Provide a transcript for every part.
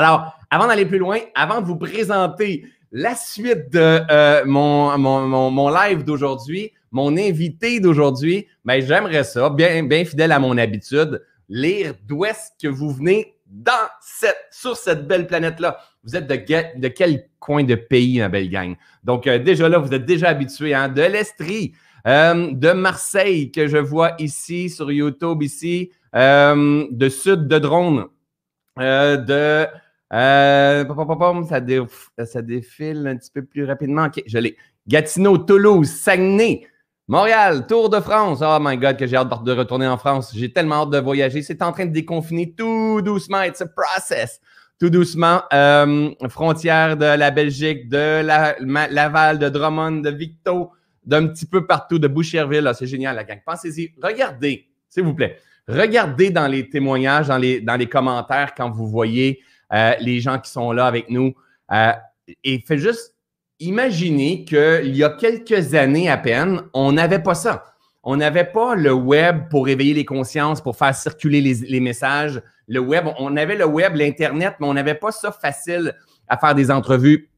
Alors, avant d'aller plus loin, avant de vous présenter la suite de euh, mon, mon, mon, live d'aujourd'hui, mon invité d'aujourd'hui, ben, j'aimerais ça, bien, bien fidèle à mon habitude, lire d'où est-ce que vous venez dans cette, sur cette belle planète-là. Vous êtes de, de, quel coin de pays, ma belle gang? Donc, euh, déjà là, vous êtes déjà habitués, hein, de l'Estrie, euh, de Marseille, que je vois ici sur YouTube, ici, de Sud de Drone, de euh, ça, ça, défile un petit peu plus rapidement. OK, je l'ai. Gatineau, Toulouse, Saguenay, Montréal, Tour de France. Oh my God, que j'ai hâte de retourner en France. J'ai tellement hâte de voyager. C'est en train de déconfiner tout doucement. It's a process. Tout doucement. Euh, frontière de la Belgique, de la, Laval, de Drummond, de Victo, d'un petit peu partout, de Boucherville. Ah, c'est génial, la gang. Pensez-y. Regardez, s'il vous plaît. Regardez dans les témoignages, dans les, dans les commentaires quand vous voyez euh, les gens qui sont là avec nous. Euh, et fait juste imaginer qu'il y a quelques années à peine, on n'avait pas ça. On n'avait pas le web pour réveiller les consciences, pour faire circuler les, messages. Le web, on avait le web, l'Internet, mais on n'avait pas ça facile à faire des entrevues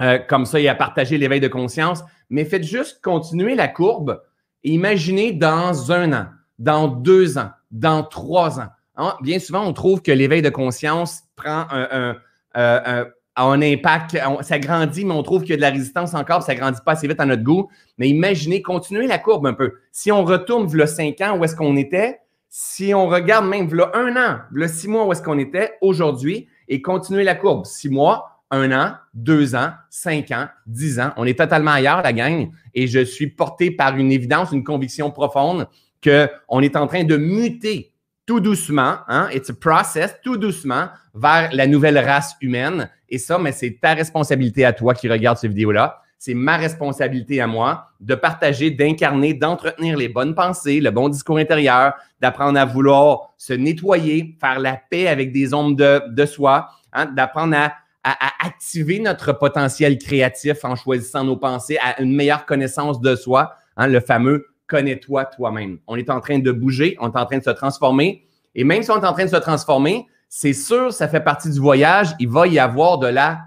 euh, comme ça et à partager l'éveil de conscience. Mais faites juste continuer la courbe et imaginez dans un an, dans deux ans, dans trois ans. Hein, bien souvent, on trouve que l'éveil de conscience prend un, un, un, impact, ça grandit, mais on trouve qu'il y a de la résistance encore, ça grandit pas assez vite à notre goût. Mais imaginez, continuez la courbe un peu. Si on retourne le cinq ans, où est-ce qu'on était? Si on regarde même le un an, le six mois, où est-ce qu'on était aujourd'hui, et continuez la courbe. Six mois, un an, deux ans, cinq ans, dix ans. On est totalement ailleurs, la gang. Et je suis porté par une évidence, une conviction profonde qu'on est en train de muter tout doucement, hein, it's a process, tout doucement vers la nouvelle race humaine. Et ça, mais c'est ta responsabilité à toi qui regarde cette vidéo-là. C'est ma responsabilité à moi de partager, d'incarner, d'entretenir les bonnes pensées, le bon discours intérieur, d'apprendre à vouloir se nettoyer, faire la paix avec des ombres de, de soi, hein, d'apprendre à, à, à, activer notre potentiel créatif en choisissant nos pensées, à une meilleure connaissance de soi, hein, le fameux connais-toi toi-même. On est en train de bouger, on est en train de se transformer. Et même si on est en train de se transformer, c'est sûr, ça fait partie du voyage, il va y avoir de la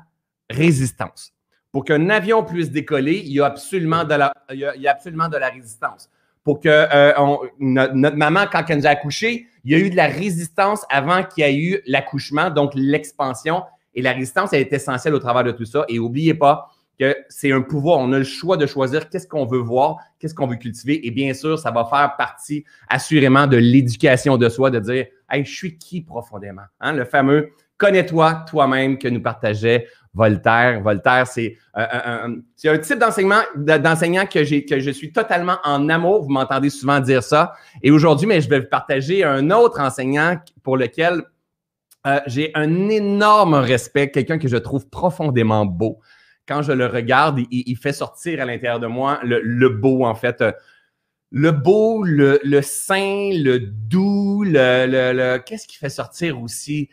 résistance. Pour qu'un avion puisse décoller, il y a absolument de la, il y a, absolument de la résistance. Pour que euh, notre, maman, quand elle nous a accouché, il y a eu de la résistance avant qu'il y ait eu l'accouchement, donc l'expansion. Et la résistance, elle est essentielle au travers de tout ça. Et n'oubliez pas, que c'est un pouvoir. On a le choix de choisir qu'est-ce qu'on veut voir, qu'est-ce qu'on veut cultiver. Et bien sûr, ça va faire partie assurément de l'éducation de soi, de dire Hey, je suis qui profondément? Hein? Le fameux connais-toi toi-même que nous partageait Voltaire. Voltaire, c'est euh, un, un, type d'enseignant que, je suis totalement en amour. Vous m'entendez souvent dire ça. Et aujourd'hui, mais je vais vous partager un autre enseignant pour lequel euh, j'ai un énorme respect, quelqu'un que je trouve profondément beau quand je le regarde, il, fait sortir à l'intérieur de moi le, beau, en fait. Le beau, le, sain, le doux, le, qu'est-ce qui fait sortir aussi?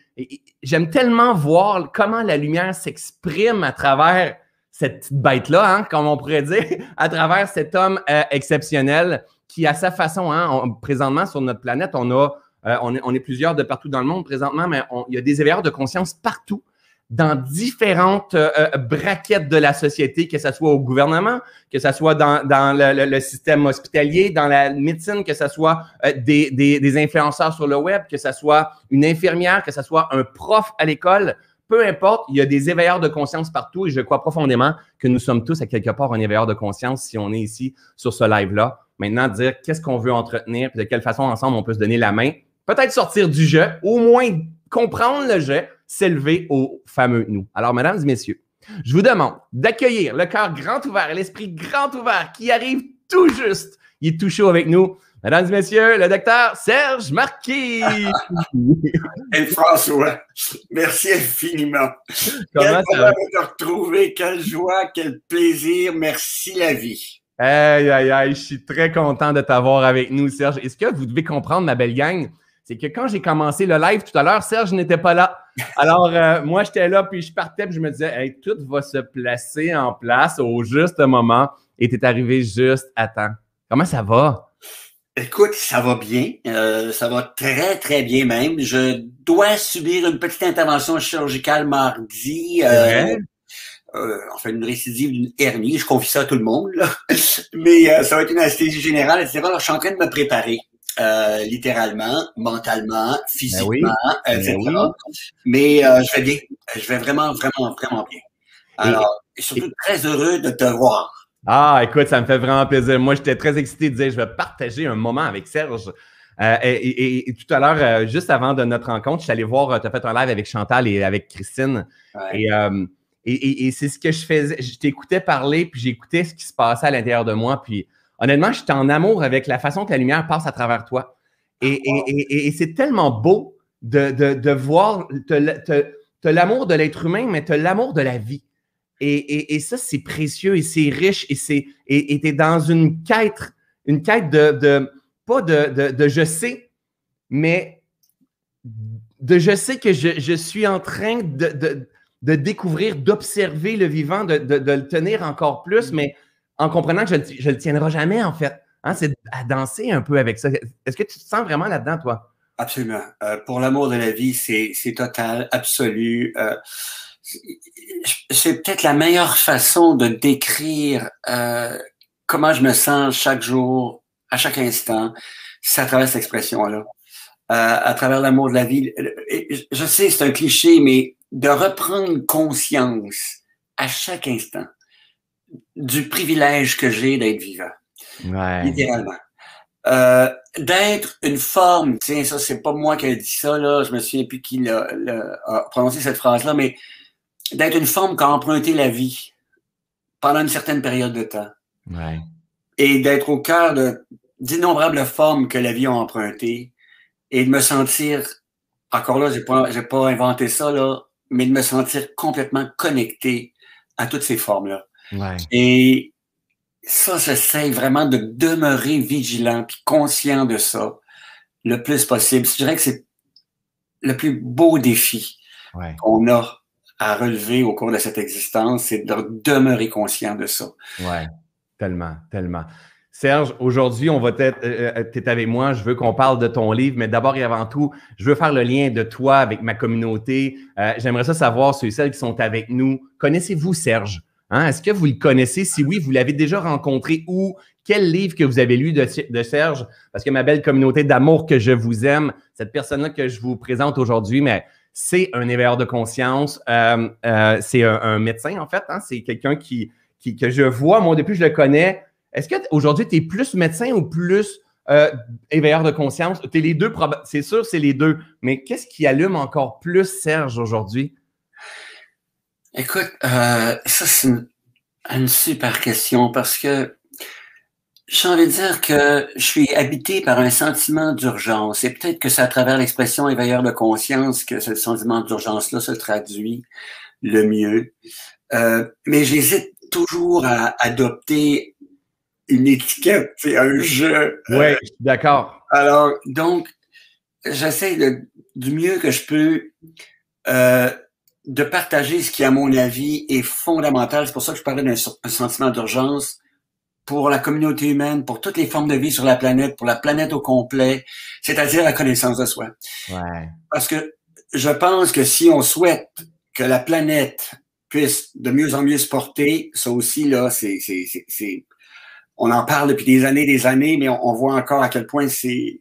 J'aime tellement voir comment la lumière s'exprime à travers cette petite bête-là, hein, comme on pourrait dire, à travers cet homme euh, exceptionnel qui, à sa façon, hein, présentement sur notre planète, on a, euh, on, est, on, est, plusieurs de partout dans le monde présentement, mais il y a des éveilleurs de conscience partout dans différentes euh, euh, braquettes de la société, que ce soit au gouvernement, que ce soit dans, dans le, système hospitalier, dans la médecine, que ce soit euh, des, des, des, influenceurs sur le web, que ce soit une infirmière, que ce soit un prof à l'école. Peu importe, il y a des éveilleurs de conscience partout et je crois profondément que nous sommes tous à quelque part un éveilleur de conscience si on est ici sur ce live-là. Maintenant, dire qu'est-ce qu'on veut entretenir, de quelle façon ensemble on peut se donner la main, peut-être sortir du jeu, au moins comprendre le jeu, s'élever au fameux nous. Alors, mesdames et messieurs, je vous demande d'accueillir le cœur grand ouvert, l'esprit grand ouvert qui arrive tout juste. Il est tout chaud avec nous. Mesdames et messieurs, le docteur Serge Marquis. et François, merci infiniment. Comment ça va? te retrouver, quelle joie, quel plaisir, merci la vie. Aïe, aïe, aïe, je suis très content de t'avoir avec nous, Serge. Est-ce que vous devez comprendre, ma belle gang, c'est que quand j'ai commencé le live tout à l'heure, Serge n'était pas là. Alors, euh, moi, j'étais là, puis je partais, puis je me disais, hey, tout va se placer en place au juste moment. Et tu es arrivé juste à temps. Comment ça va? Écoute, ça va bien. Euh, ça va très, très bien même. Je dois subir une petite intervention chirurgicale mardi. Euh, euh, enfin, une récidive d'une hernie. Je confie ça à tout le monde. Mais ça va être une anesthésie générale, etc. Alors, je suis en train de me préparer. Littéralement, mentalement, ben physiquement, ben etc. Mais je vais bien. Je vais vraiment, vraiment, vraiment bien. Alors, et, surtout très heureux de te voir. Ah, écoute, ça me fait vraiment plaisir. Moi, j'étais très excité de dire je vais partager un moment avec Serge. Euh, et, tout à l'heure, euh, juste avant de notre rencontre, je suis allé voir, euh, tu as fait un live avec Chantal et avec Christine. Et, c'est ce que je faisais. Je t'écoutais parler, puis j'écoutais ce qui se passait à l'intérieur de moi. Puis honnêtement, j'étais en amour avec la façon que la lumière passe à travers toi. Et, c'est tellement beau de, voir, tu as l'amour de l'être humain, mais tu as l'amour de la vie. Et, ça, c'est précieux et c'est riche et c'est et tu es dans une quête, une quête de, pas de, je sais, mais de je sais que je, suis en train de, découvrir, d'observer le vivant, de, le tenir encore plus, mais en comprenant que je ne le, tiendrai jamais, en fait. Hein, c'est à danser un peu avec ça. Est-ce que tu te sens vraiment là-dedans, toi? Absolument. Euh, pour l'amour de la vie, c'est total, absolu. Euh, c'est peut-être la meilleure façon de décrire euh, comment je me sens chaque jour, à chaque instant, c'est à travers cette expression-là, euh, à travers l'amour de la vie. Je sais, c'est un cliché, mais de reprendre conscience à chaque instant du privilège que j'ai d'être vivant, ouais. littéralement. Euh, d'être une forme, tiens, ça, c'est pas moi qui ai dit ça, là, je me souviens plus qui a, a prononcé cette phrase-là, mais d'être une forme qui a emprunté la vie pendant une certaine période de temps. Et d'être au cœur d'innombrables formes que la vie a empruntées et de me sentir, encore là, j'ai pas, pas inventé ça, là, mais de me sentir complètement connecté à toutes ces formes-là. Et ça, j'essaie vraiment de demeurer vigilant puis conscient de ça le plus possible. Je dirais que c'est le plus beau défi qu'on a à relever au cours de cette existence, c'est de demeurer conscient de ça. Ouais, tellement, tellement. Serge, aujourd'hui, on va être, euh, euh avec moi. Je veux qu'on parle de ton livre, mais d'abord et avant tout, je veux faire le lien de toi avec ma communauté. Euh, j'aimerais ça savoir, ceux et celles qui sont avec nous, connaissez-vous Serge? Hein? Est-ce que vous le connaissez? Si oui, vous l'avez déjà rencontré où? Quel livre que vous avez lu de, Serge? Parce que ma belle communauté d'amour que je vous aime, cette personne-là que je vous présente aujourd'hui, mais c'est un éveilleur de conscience. Euh, euh, c'est un, médecin, en fait. Hein. C'est quelqu'un qui, que je vois, moi, depuis que je le connais. Est-ce qu'aujourd'hui, tu es plus médecin ou plus euh, éveilleur de conscience? Tu es les deux, c'est sûr, c'est les deux. Mais qu'est-ce qui allume encore plus Serge aujourd'hui? Écoute, ça, c'est une, super question parce que j'ai envie de dire que je suis habité par un sentiment d'urgence et peut-être que c'est à travers l'expression éveilleur de conscience que ce sentiment d'urgence-là se traduit le mieux. Euh, mais j'hésite toujours à adopter une étiquette, c'est un jeu. Oui, euh, d'accord. Alors, donc, j'essaie du mieux que je peux euh, de partager ce qui, à mon avis, est fondamental. C'est pour ça que je parlais d'un sentiment d'urgence pour la communauté humaine, pour toutes les formes de vie sur la planète, pour la planète au complet, c'est-à-dire la connaissance de soi. Ouais. Parce que je pense que si on souhaite que la planète puisse de mieux en mieux se porter, ça aussi, là, c'est, c'est, c'est, on en parle depuis des années, des années, mais on, voit encore à quel point c'est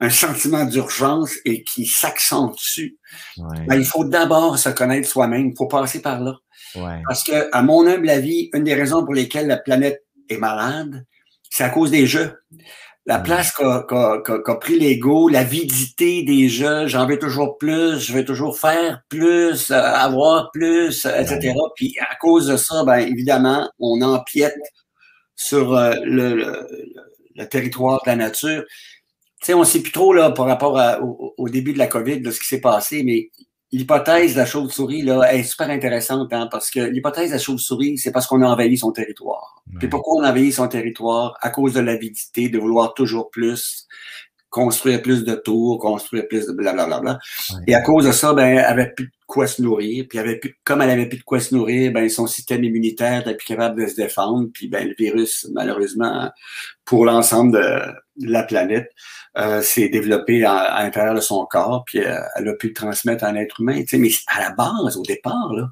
un sentiment d'urgence et qui s'accentue. Ouais. Ben, il faut d'abord se connaître soi-même, il faut passer par là. Ouais. Parce que, à mon humble avis, une des raisons pour lesquelles la planète est malade, c'est à cause des jeux. La place qu'a pris l'ego, l'avidité des jeux, j'en veux toujours plus, je veux toujours faire plus, euh, avoir plus, etc. Puis à cause de ça, ben évidemment, on empiète sur euh, le, le, territoire de la nature. Tu sais, on ne sait plus trop là par rapport au, au, début de la COVID, de ce qui s'est passé, mais l'hypothèse de la chauve-souris là, est super intéressante hein, parce que l'hypothèse de la chauve-souris, c'est parce qu'on a envahi son territoire. Puis pourquoi on a envahi son territoire? À cause de l'avidité, de vouloir toujours plus, construire plus de tours, construire plus de blablabla. Et à cause de ça, ben, avec plus de quoi se nourrir. Puis avait plus, comme elle avait plus de quoi se nourrir, ben son système immunitaire n'était plus capable de se défendre. Puis ben le virus, malheureusement, pour l'ensemble de, la planète, euh, s'est développé à, l'intérieur de son corps. Puis euh, elle a pu le transmettre à un être humain. Tu sais, mais à la base, au départ, là,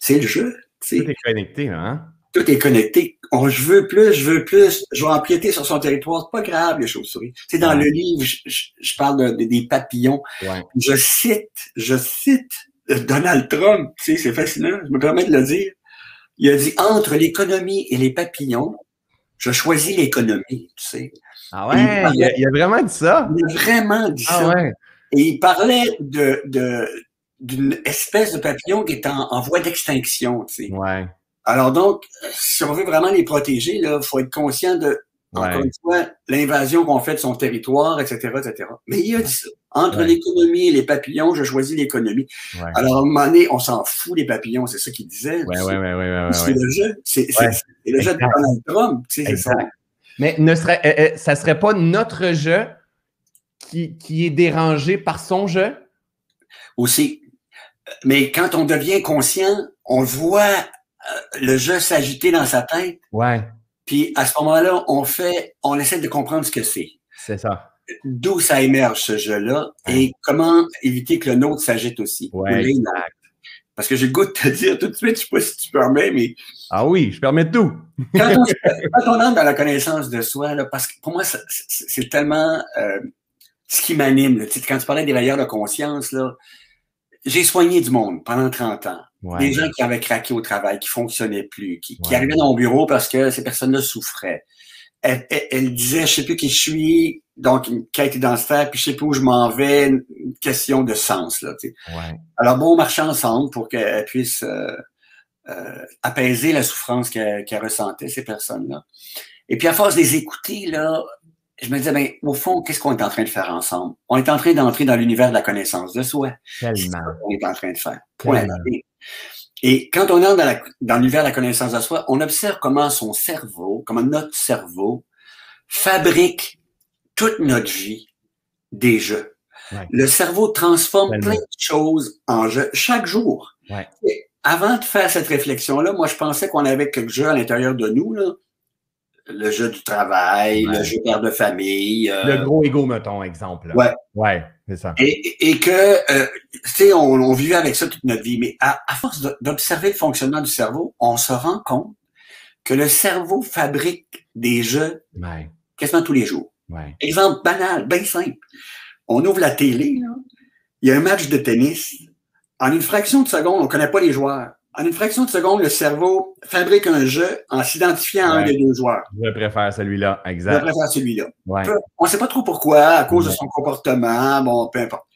c'est le jeu. Tout est connecté, hein? Tout est connecté. Je veux plus, je veux plus, je vais empiéter sur son territoire. C'est pas grave, les chauves-souris. Tu dans le livre, je, parle de, des papillons. Je cite, je cite Donald Trump, tu sais, c'est fascinant, je me permets de le dire. Il a dit entre l'économie et les papillons, je choisis l'économie, tu sais. Ah ouais, il, a, vraiment dit ça? Il a vraiment dit ah ça. Et il parlait de, de d'une espèce de papillon qui est en, voie d'extinction, tu sais. Ouais. Alors donc, si on veut vraiment les protéger, il faut être conscient de encore une fois, l'invasion qu'on fait de son territoire, etc., etc. Mais il a dit ça. Entre l'économie et les papillons, je choisis l'économie. Alors, à un moment donné, on s'en fout des papillons, c'est ça qu'il disait. Ouais, ouais, ouais, c'est le jeu. C'est le jeu de Donald Trump. C'est ça. Mais ne serait, euh, euh, ça serait pas notre jeu qui, qui est dérangé par son jeu? Aussi. Mais quand on devient conscient, on voit euh, le jeu s'agiter dans sa tête. Ouais. Puis à ce moment-là, on fait, on essaie de comprendre ce que c'est. C'est ça. D'où ça émerge ce jeu-là et comment éviter que le nôtre s'agite aussi. Ouais, Parce que j'ai le goût de te dire tout de suite, je sais pas si tu permets, mais. Ah oui, je permets tout. quand, on, quand, on, entre dans la connaissance de soi, là, parce que pour moi, c'est tellement euh, ce qui m'anime. Quand tu parlais des veilleurs de conscience, là, j'ai soigné du monde pendant 30 ans. Des gens qui avaient craqué au travail, qui fonctionnaient plus, qui, arrivaient dans mon bureau parce que ces personnes-là souffraient. Elle, elle, disait, je sais plus qui je suis, donc une quête identitaire, puis je sais plus où je m'en vais, une question de sens. Là, ouais. Alors bon, on marchait ensemble pour qu'elle puisse euh, euh, apaiser la souffrance qu'elle ressentait, ces personnes-là. Et puis à force de les écouter, là, je me disais, ben, au fond, qu'est-ce qu'on est en train de faire ensemble? On est en train d'entrer dans l'univers de la connaissance de soi. Tellement. on est en train de faire. Point. Et quand on entre dans l'univers de la connaissance de soi, on observe comment son cerveau, comment notre cerveau fabrique toute notre vie des jeux. Le cerveau transforme plein de choses en jeux chaque jour. Ouais. avant de faire cette réflexion-là, moi, je pensais qu'on avait quelques jeux à l'intérieur de nous, là, le jeu du travail, le jeu père de famille. Euh, le gros ego, mettons, exemple. Ouais. Ouais, c'est ça. Et, et que, euh, tu sais, on, on vit avec ça toute notre vie, mais à, à force d'observer le fonctionnement du cerveau, on se rend compte que le cerveau fabrique des jeux quasiment tous les jours. Ouais. Exemple banal, bien simple. On ouvre la télé, là, il y a un match de tennis. En une fraction de seconde, on connaît pas les joueurs en une fraction de seconde, le cerveau fabrique un jeu en s'identifiant à un des deux joueurs. Je préfère celui-là, exact. Je préfère celui-là. Ouais. On ne sait pas trop pourquoi, à cause de son comportement, bon, peu importe.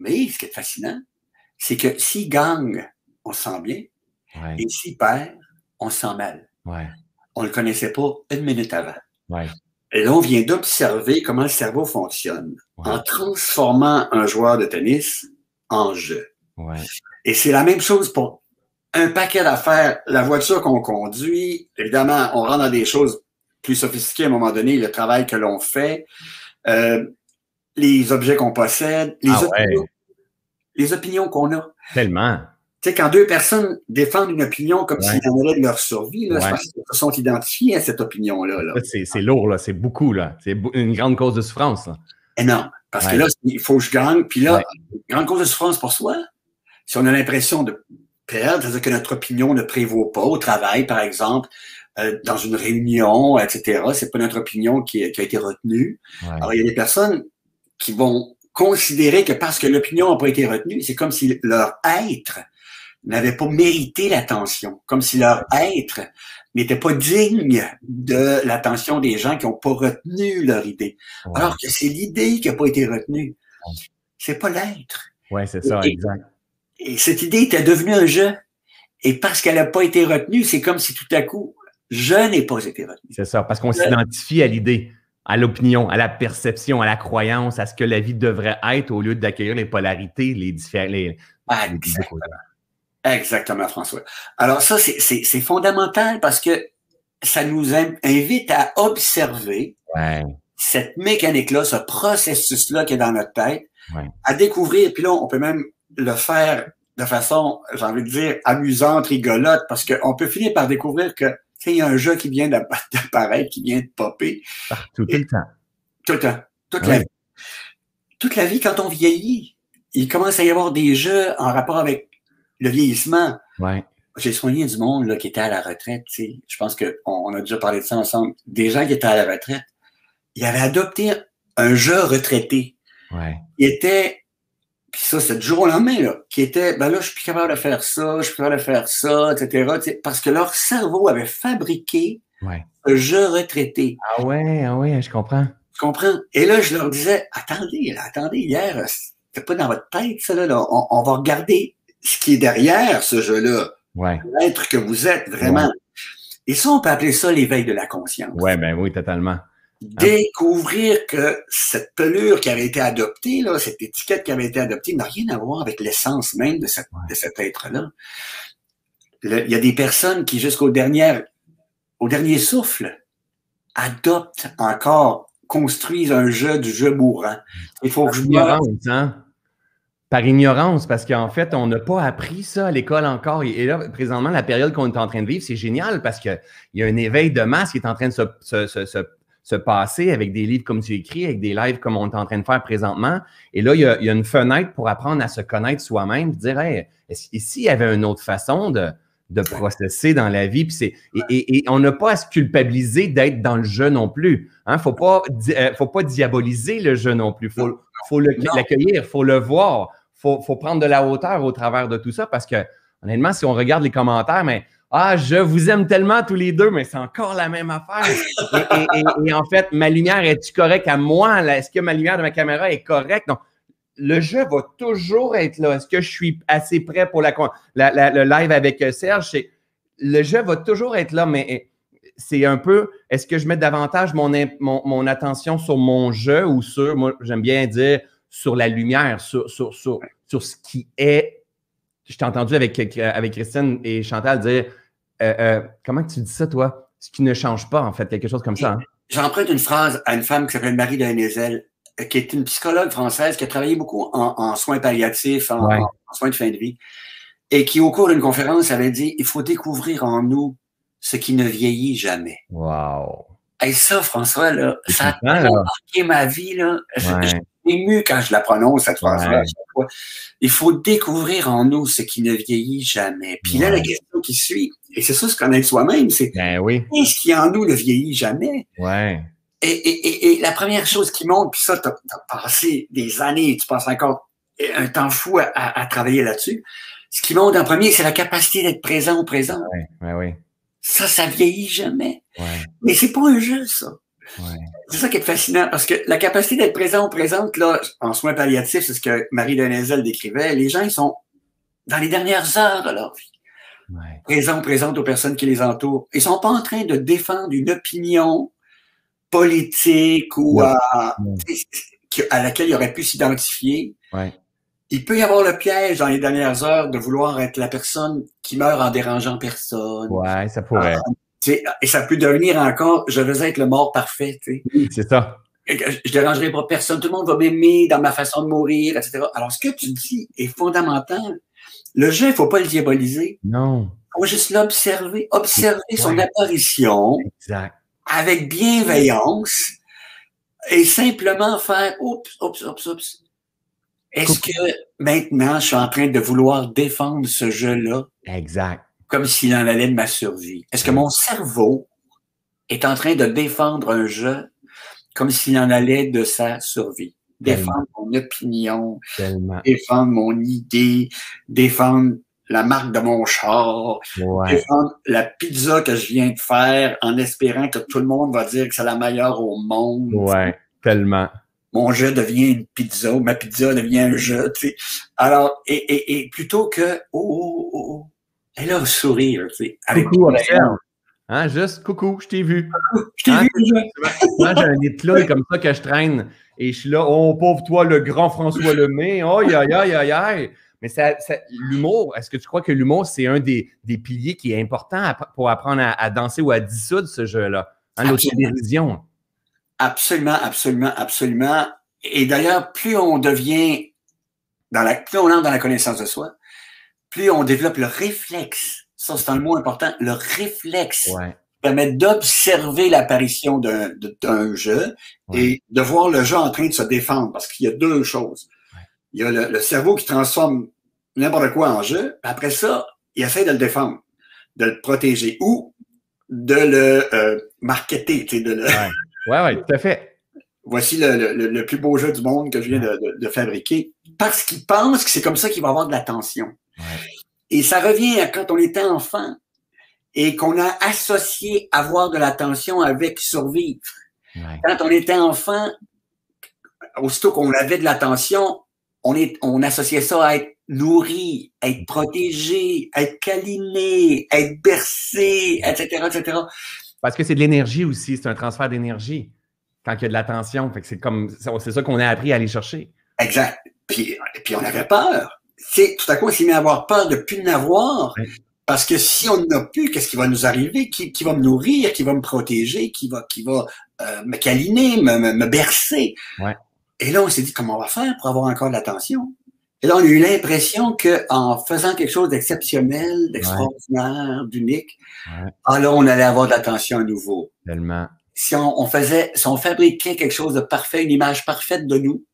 Mais ce qui est fascinant, c'est que s'il gagne, on se sent bien. Et s'il perd, on se sent mal. On ne le connaissait pas une minute avant. Ouais. Et là, on vient d'observer comment le cerveau fonctionne en transformant un joueur de tennis en jeu. Ouais. Et c'est la même chose pour un paquet d'affaires. La voiture qu'on conduit, évidemment, on rentre dans des choses plus sophistiquées à un moment donné, le travail que l'on fait, euh, les objets qu'on possède, les ah opinions, les opinions qu'on a. Tellement. Sais, quand deux personnes défendent une opinion comme s'ils s'il en de leur survie, là, c'est parce qu'ils se sont identifiés à cette opinion-là. Là. C'est lourd, là. C'est beaucoup, là. C'est une grande cause de souffrance. Là. Énorme. Parce que là, il faut que je gagne. Puis là, une grande cause de souffrance pour soi, si on a l'impression de perdre, c'est-à-dire que notre opinion ne prévaut pas au travail, par exemple, euh, dans une réunion, etc. C'est pas notre opinion qui, qui a été retenue. Alors, il y a des personnes qui vont considérer que parce que l'opinion n'a pas été retenue, c'est comme si leur être n'avait pas mérité l'attention, comme si leur être n'était pas digne de l'attention des gens qui n'ont pas retenu leur idée. Alors que c'est l'idée qui n'a pas été retenue. C'est pas l'être. Ouais, c'est ça, exact. Et cette idée était devenue un jeu. Et parce qu'elle n'a pas été retenue, c'est comme si tout à coup, je n'ai pas été retenu. C'est ça, parce qu'on s'identifie à l'idée, à l'opinion, à la perception, à la croyance, à ce que la vie devrait être au lieu d'accueillir les polarités, les différents. Les, Exactement. Exactement, François. Alors ça, c'est fondamental parce que ça nous invite à observer cette mécanique-là, ce processus-là qui est dans notre tête, à découvrir. Puis là, on peut même le faire de façon, j'ai envie de dire, amusante, rigolote, parce qu'on peut finir par découvrir que il y a un jeu qui vient d'apparaître, qui vient de popper. tout le temps. Tout le temps. Toute la vie. Toute la vie, quand on vieillit, il commence à y avoir des jeux en rapport avec le vieillissement. Ouais. J'ai soigné du monde là, qui était à la retraite. Je pense qu'on on a déjà parlé de ça ensemble. Des gens qui étaient à la retraite, ils avaient adopté un jeu retraité. Ouais. Il était puis ça, c'est du jour au lendemain, là, qui était, ben là, je suis plus capable de faire ça, je suis plus capable de faire ça, etc. Parce que leur cerveau avait fabriqué ouais. un jeu retraité. Ah ouais, ah ouais, je comprends. Tu comprends? Et là, je leur disais, attendez, là, attendez, hier, c'était pas dans votre tête, ça, là. On, on, va regarder ce qui est derrière ce jeu-là. Ouais. L'être que vous êtes, vraiment. Et ça, on peut appeler ça l'éveil de la conscience. Ouais, ben oui, totalement. Découvrir que cette pelure qui avait été adoptée, là, cette étiquette qui avait été adoptée, n'a rien à voir avec l'essence même de, cette, de cet être-là. Il y a des personnes qui, jusqu'au dernier, au dernier souffle, adoptent encore, construisent un jeu du jeu mourant. Il faut que je ignorance, hein? Par ignorance, parce qu'en fait, on n'a pas appris ça à l'école encore. Et là, présentement, la période qu'on est en train de vivre, c'est génial parce qu'il y a un éveil de masse qui est en train de se, se, se, se passer avec des livres comme tu écris, avec des lives comme on est en train de faire présentement. Et là, il y a, il une fenêtre pour apprendre à se connaître soi-même, dire, hey, s'il y avait une autre façon de, de processer dans la vie, puis c'est, et, et, on n'a pas à se culpabiliser d'être dans le jeu non plus. Hein? Faut pas, euh, faut pas diaboliser le jeu non plus. Faut l'accueillir, faut le voir, faut, faut prendre de la hauteur au travers de tout ça parce que, honnêtement, si on regarde les commentaires, mais ah, je vous aime tellement tous les deux, mais c'est encore la même affaire. Et, en fait, ma lumière est-tu correcte à moi? Est-ce que ma lumière de ma caméra est correcte? Donc, le jeu va toujours être là. Est-ce que je suis assez prêt pour la, le live avec euh, Serge? Le jeu va toujours être là, mais c'est un peu, est-ce que je mets davantage mon, mon, attention sur mon jeu ou sur, moi, j'aime bien dire, sur la lumière, sur, sur, sur, sur ce qui est je t'ai entendu avec, avec Christine et Chantal dire euh, euh, comment tu dis ça, toi? Ce qui ne change pas, en fait, quelque chose comme ça. Hein? J'emprunte une phrase à une femme qui s'appelle Marie de euh, qui est une psychologue française qui a travaillé beaucoup en, soins palliatifs, en, soins de fin de vie, et qui, au cours d'une conférence, avait dit il faut découvrir en nous ce qui ne vieillit jamais. Wow! Et ça, François, là, ça a marqué ma vie. Là ému quand je la prononce, cette phrase-là. Il faut découvrir en nous ce qui ne vieillit jamais. Puis là, la question qui suit, et c'est ça, se connaître soi-même, c'est ben oui. qu'est-ce qui en nous ne vieillit jamais? Ouais. Et, et, et, la première chose qui monte, puis ça, tu as, passé des années, tu passes encore un temps fou à, à, travailler là-dessus. Ce qui monte en premier, c'est la capacité d'être présent au présent. Ouais, ouais, oui. Ça, ça vieillit jamais. Ouais. Mais c'est pas un jeu, ça. Ouais. C'est ça qui est fascinant, parce que la capacité d'être présent ou présente, là, en soins palliatifs, c'est ce que Marie Denezel décrivait, les gens, ils sont dans les dernières heures de leur vie. Ouais. Présents, présentes aux personnes qui les entourent. Ils sont pas en train de défendre une opinion politique ou à, à, laquelle ils auraient pu s'identifier. Il peut y avoir le piège dans les dernières heures de vouloir être la personne qui meurt en dérangeant personne. Ouais, ça pourrait. Et ça peut devenir encore, je veux être le mort parfait. C'est ça. Je dérangerai pas personne, tout le monde va m'aimer dans ma façon de mourir, etc. Alors, ce que tu dis est fondamental. Le jeu, il faut pas le diaboliser. Non. Il faut juste l'observer, observer son apparition exact. avec bienveillance et simplement faire oups, oups, oups, oups. Est-ce que maintenant, je suis en train de vouloir défendre ce jeu-là? Exact comme s'il en allait de ma survie. Est-ce que mon cerveau est en train de défendre un jeu comme s'il en allait de sa survie? Défendre mon opinion, défendre mon idée, défendre la marque de mon char, défendre la pizza que je viens de faire en espérant que tout le monde va dire que c'est la meilleure au monde. Ouais, tellement. Mon jeu devient une pizza, ma pizza devient un jeu. Tu sais. Alors, et, et, et plutôt que oh, oh, oh elle a un sourire, tu sais. Avec coucou, Hein, juste coucou, je t'ai vu. Je t'ai hein, vu Moi, j'ai un éclat comme ça que je traîne. Et je suis là, oh pauvre toi, le grand François Lemay. Oh, aïe, aïe, aïe, aïe. Mais ça, l'humour, est-ce que tu crois que l'humour, c'est un des, des, piliers qui est important pour apprendre à, danser ou à dissoudre ce jeu-là? Hein, L'autodérision. Absolument, absolument, absolument. Et d'ailleurs, plus on devient, dans la, plus on entre dans la connaissance de soi, plus on développe le réflexe, ça c'est un mot important, le réflexe permet d'observer l'apparition d'un jeu et de voir le jeu en train de se défendre parce qu'il y a deux choses. Il y a le, cerveau qui transforme n'importe quoi en jeu, après ça, il essaie de le défendre, de le protéger ou de le euh, marketer, de le... Ouais, ouais, tout à fait. Voici le, plus beau jeu du monde que je viens de, fabriquer. Parce qu'il pense que c'est comme ça qu'il va avoir de l'attention. Et ça revient à quand on était enfant et qu'on a associé avoir de l'attention avec survivre. Quand on était enfant, aussitôt qu'on avait de l'attention, on, est, on associait ça à être nourri, à être protégé, à être câliné, à être bercé, etc., etc. Parce que c'est de l'énergie aussi, c'est un transfert d'énergie quand il y a de l'attention. c'est comme c'est ça qu'on a appris à aller chercher. Exact. Puis, puis on avait peur. C'est tout à coup on s'est mis à avoir peur de plus n'avoir. Parce que si on n'a plus, qu'est-ce qui va nous arriver? Qui, qui, va me nourrir, qui va me protéger, qui va, qui va euh, me câliner, me, me, bercer? Ouais. Et là, on s'est dit comment on va faire pour avoir encore de l'attention? Et là, on a eu l'impression que en faisant quelque chose d'exceptionnel, d'extraordinaire, d'unique, ouais. ah on allait avoir de l'attention à nouveau. Tellement si on, faisait, si on fabriquait quelque chose de parfait, une image parfaite de nous,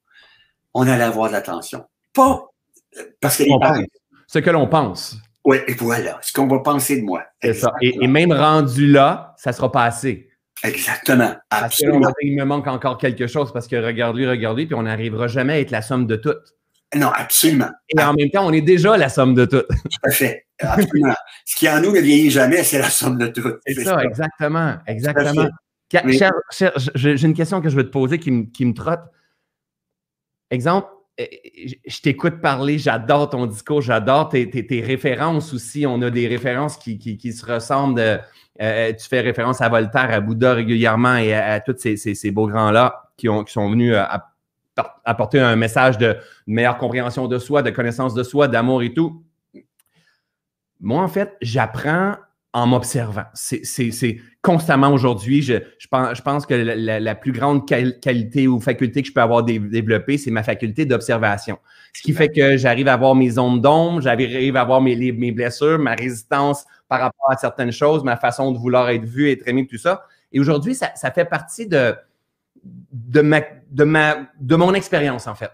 on allait avoir de l'attention. Pas parce que ce que l'on pense. Oui, et voilà, ce qu'on va penser de moi. C'est ça. Et, même rendu là, ça sera pas assez. Exactement. Absolument. il me manque encore quelque chose parce que regarde-lui, regarde-lui, puis on n'arrivera jamais à être la somme de toutes. Non, absolument. Et en même temps, on est déjà la somme de toutes. Tout à fait. Absolument. Ce qui en nous ne vieillit jamais, c'est la somme de toutes. C'est ça, exactement. Exactement. J'ai une question que je veux te poser qui, me trotte. Exemple, eh, je t'écoute parler, j'adore ton discours, j'adore tes, références aussi. On a des références qui, se ressemblent. Euh, euh, tu fais référence à Voltaire, à Bouddha régulièrement et à, tous ces, beaux grands-là qui, sont venus euh, apporter un message de meilleure compréhension de soi, de connaissance de soi, d'amour et tout. Moi, en fait, j'apprends en m'observant. C'est constamment aujourd'hui, je, je, pense, je pense que la, plus grande qualité ou faculté que je peux avoir développée, c'est ma faculté d'observation. Ce qui fait que j'arrive à voir mes zones d'ombre, j'arrive à voir mes, mes blessures, ma résistance par rapport à certaines choses, ma façon de vouloir être vu, être aimé, tout ça. Et aujourd'hui, ça, ça, fait partie de, de, ma, de, ma, de mon expérience, en fait.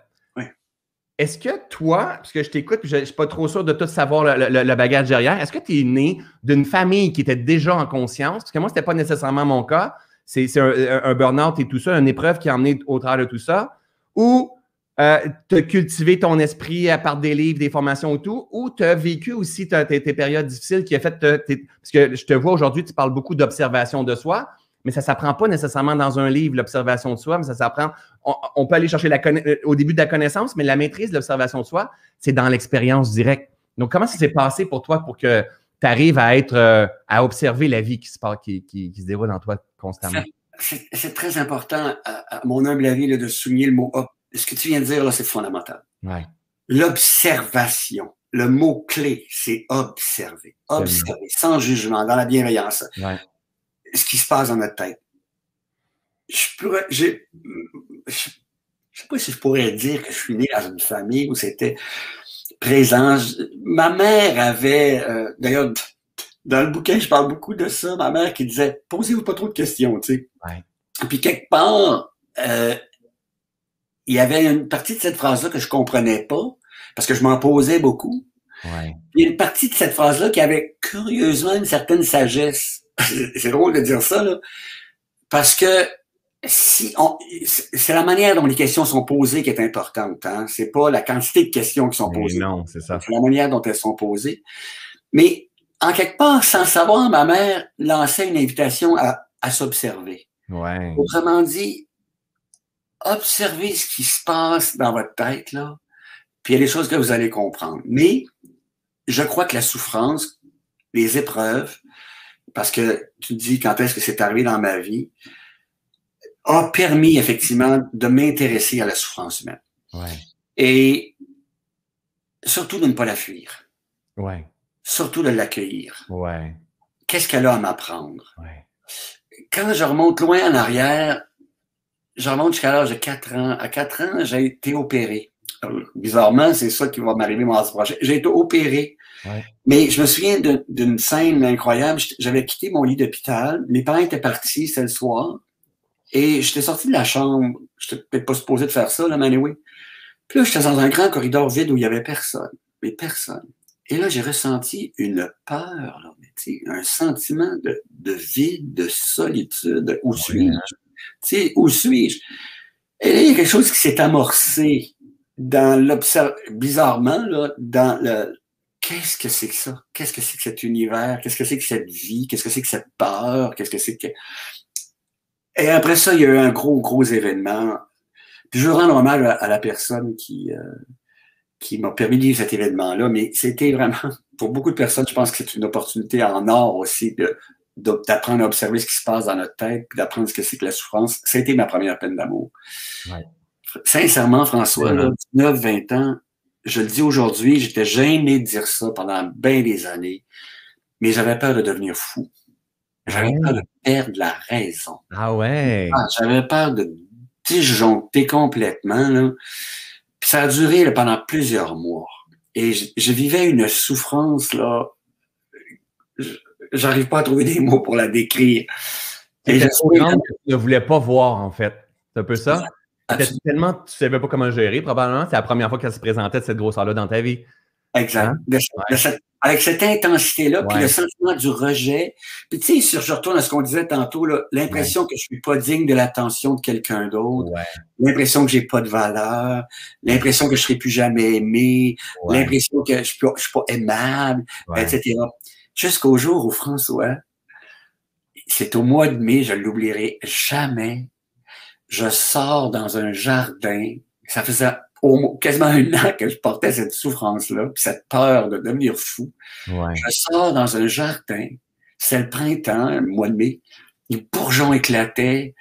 Est-ce que toi, parce que je t'écoute, je ne suis pas trop sûr de tout savoir le, bagage derrière, est-ce que tu es né d'une famille qui était déjà en conscience? Parce que moi, ce n'était pas nécessairement mon cas. C'est un, un burn-out et tout ça, une épreuve qui a emmené au travers de tout ça. Ou euh, tu as cultivé ton esprit à part des livres, des formations et tout, ou tu as vécu aussi tes, périodes difficiles qui a fait. parce que je te vois aujourd'hui, tu parles beaucoup d'observation de soi mais ça ne s'apprend pas nécessairement dans un livre, l'observation de soi, mais ça s'apprend. On, peut aller chercher la euh, au début de la connaissance, mais la maîtrise de l'observation de soi, c'est dans l'expérience directe. Donc, comment ça s'est passé pour toi pour que tu arrives à être, euh, à observer la vie qui se, passe, qui, qui, se déroule en toi constamment? C'est très important, à, mon humble avis, de souligner le mot Ce que tu viens de dire, là, c'est fondamental. L'observation. Le mot clé, c'est observer. Observer, sans jugement, dans la bienveillance ce qui se passe dans notre tête. Je pourrais, j'ai, je sais pas si je pourrais dire que je suis né dans une famille où c'était présent. ma mère avait, euh, d'ailleurs, dans le bouquin, je parle beaucoup de ça. Ma mère qui disait, posez-vous pas trop de questions, tu sais. Ouais. Puis quelque part, euh, il y avait une partie de cette phrase-là que je comprenais pas parce que je m'en posais beaucoup. Ouais. Il y a une partie de cette phrase-là qui avait curieusement une certaine sagesse. c'est drôle de dire ça, là, parce que si on, c'est la manière dont les questions sont posées qui est importante. Hein? C'est pas la quantité de questions qui sont posées. non, c'est ça. C'est la manière dont elles sont posées. Mais en quelque part, sans savoir, ma mère lançait une invitation à, à s'observer. Ouais. Autrement dit, observez ce qui se passe dans votre tête là, puis il y a des choses que vous allez comprendre. Mais je crois que la souffrance, les épreuves, parce que tu dis quand est-ce que c'est arrivé dans ma vie, a permis effectivement de m'intéresser à la souffrance humaine. Et surtout de ne pas la fuir. Ouais. Surtout de l'accueillir. Ouais. Qu'est-ce qu'elle a à m'apprendre? Quand je remonte loin en arrière, je remonte jusqu'à l'âge de 4 ans. À 4 ans, j'ai été opéré. bizarrement, c'est ça qui va m'arriver moi prochain. J'ai été opéré Mais je me souviens d'une scène incroyable. J'avais quitté mon lit d'hôpital. Mes parents étaient partis, c'était le soir. Et j'étais sorti de la chambre. Je n'étais peut-être pas supposé de faire ça, là, mais anyway. Puis là, j'étais dans un grand corridor vide où il y avait personne. Mais personne. Et là, j'ai ressenti une peur, là, un sentiment de, de, vide, de solitude. Où suis-je? Où suis-je? Et là, il y a quelque chose qui s'est amorcé dans l'observation, bizarrement, là, dans le, qu'est-ce que c'est que ça? Qu'est-ce que c'est que cet univers? Qu'est-ce que c'est que cette vie? Qu'est-ce que c'est que cette peur? Qu'est-ce que c'est que... Et après ça, il y a eu un gros, gros événement. Puis je rends hommage à, la personne qui, euh, qui m'a permis de vivre cet événement-là, mais c'était vraiment, pour beaucoup de personnes, je pense que c'est une opportunité en or aussi de, d'apprendre à observer ce qui se passe dans notre tête, puis d'apprendre ce que c'est que la souffrance. C'était ma première peine d'amour. Ouais. Sincèrement, François, 19, 20 ans, je le dis aujourd'hui, j'étais gêné de dire ça pendant bien des années, mais j'avais peur de devenir fou. J'avais peur de perdre la raison. Ah ouais. Ah, j'avais peur de disjoncter complètement. Là. Puis ça a duré pendant plusieurs mois. Et je, vivais une souffrance, là. J'arrive pas à trouver des mots pour la décrire. Et je ne voulais pas voir, en fait. C'est un peu ça? Tellement tu savais pas comment gérer, probablement? C'est la première fois qu'elle se présentait de cette grosseur-là dans ta vie. Exact. Hein? avec cette intensité-là, puis le sentiment du rejet. Puis tu sais, si je retourne à ce qu'on disait tantôt, l'impression que je suis pas digne de l'attention de quelqu'un d'autre, l'impression que j'ai pas de valeur, l'impression que je serai plus jamais aimé, l'impression que je suis, pas, je suis pas aimable, etc. Jusqu'au jour où François, c'est au mois de mai, je l'oublierai jamais, je sors dans un jardin, ça faisait quasiment un an que je portais cette souffrance-là, puis cette peur de devenir fou. Je sors dans un jardin, c'est le printemps, le mois de mai, les bourgeons éclataient,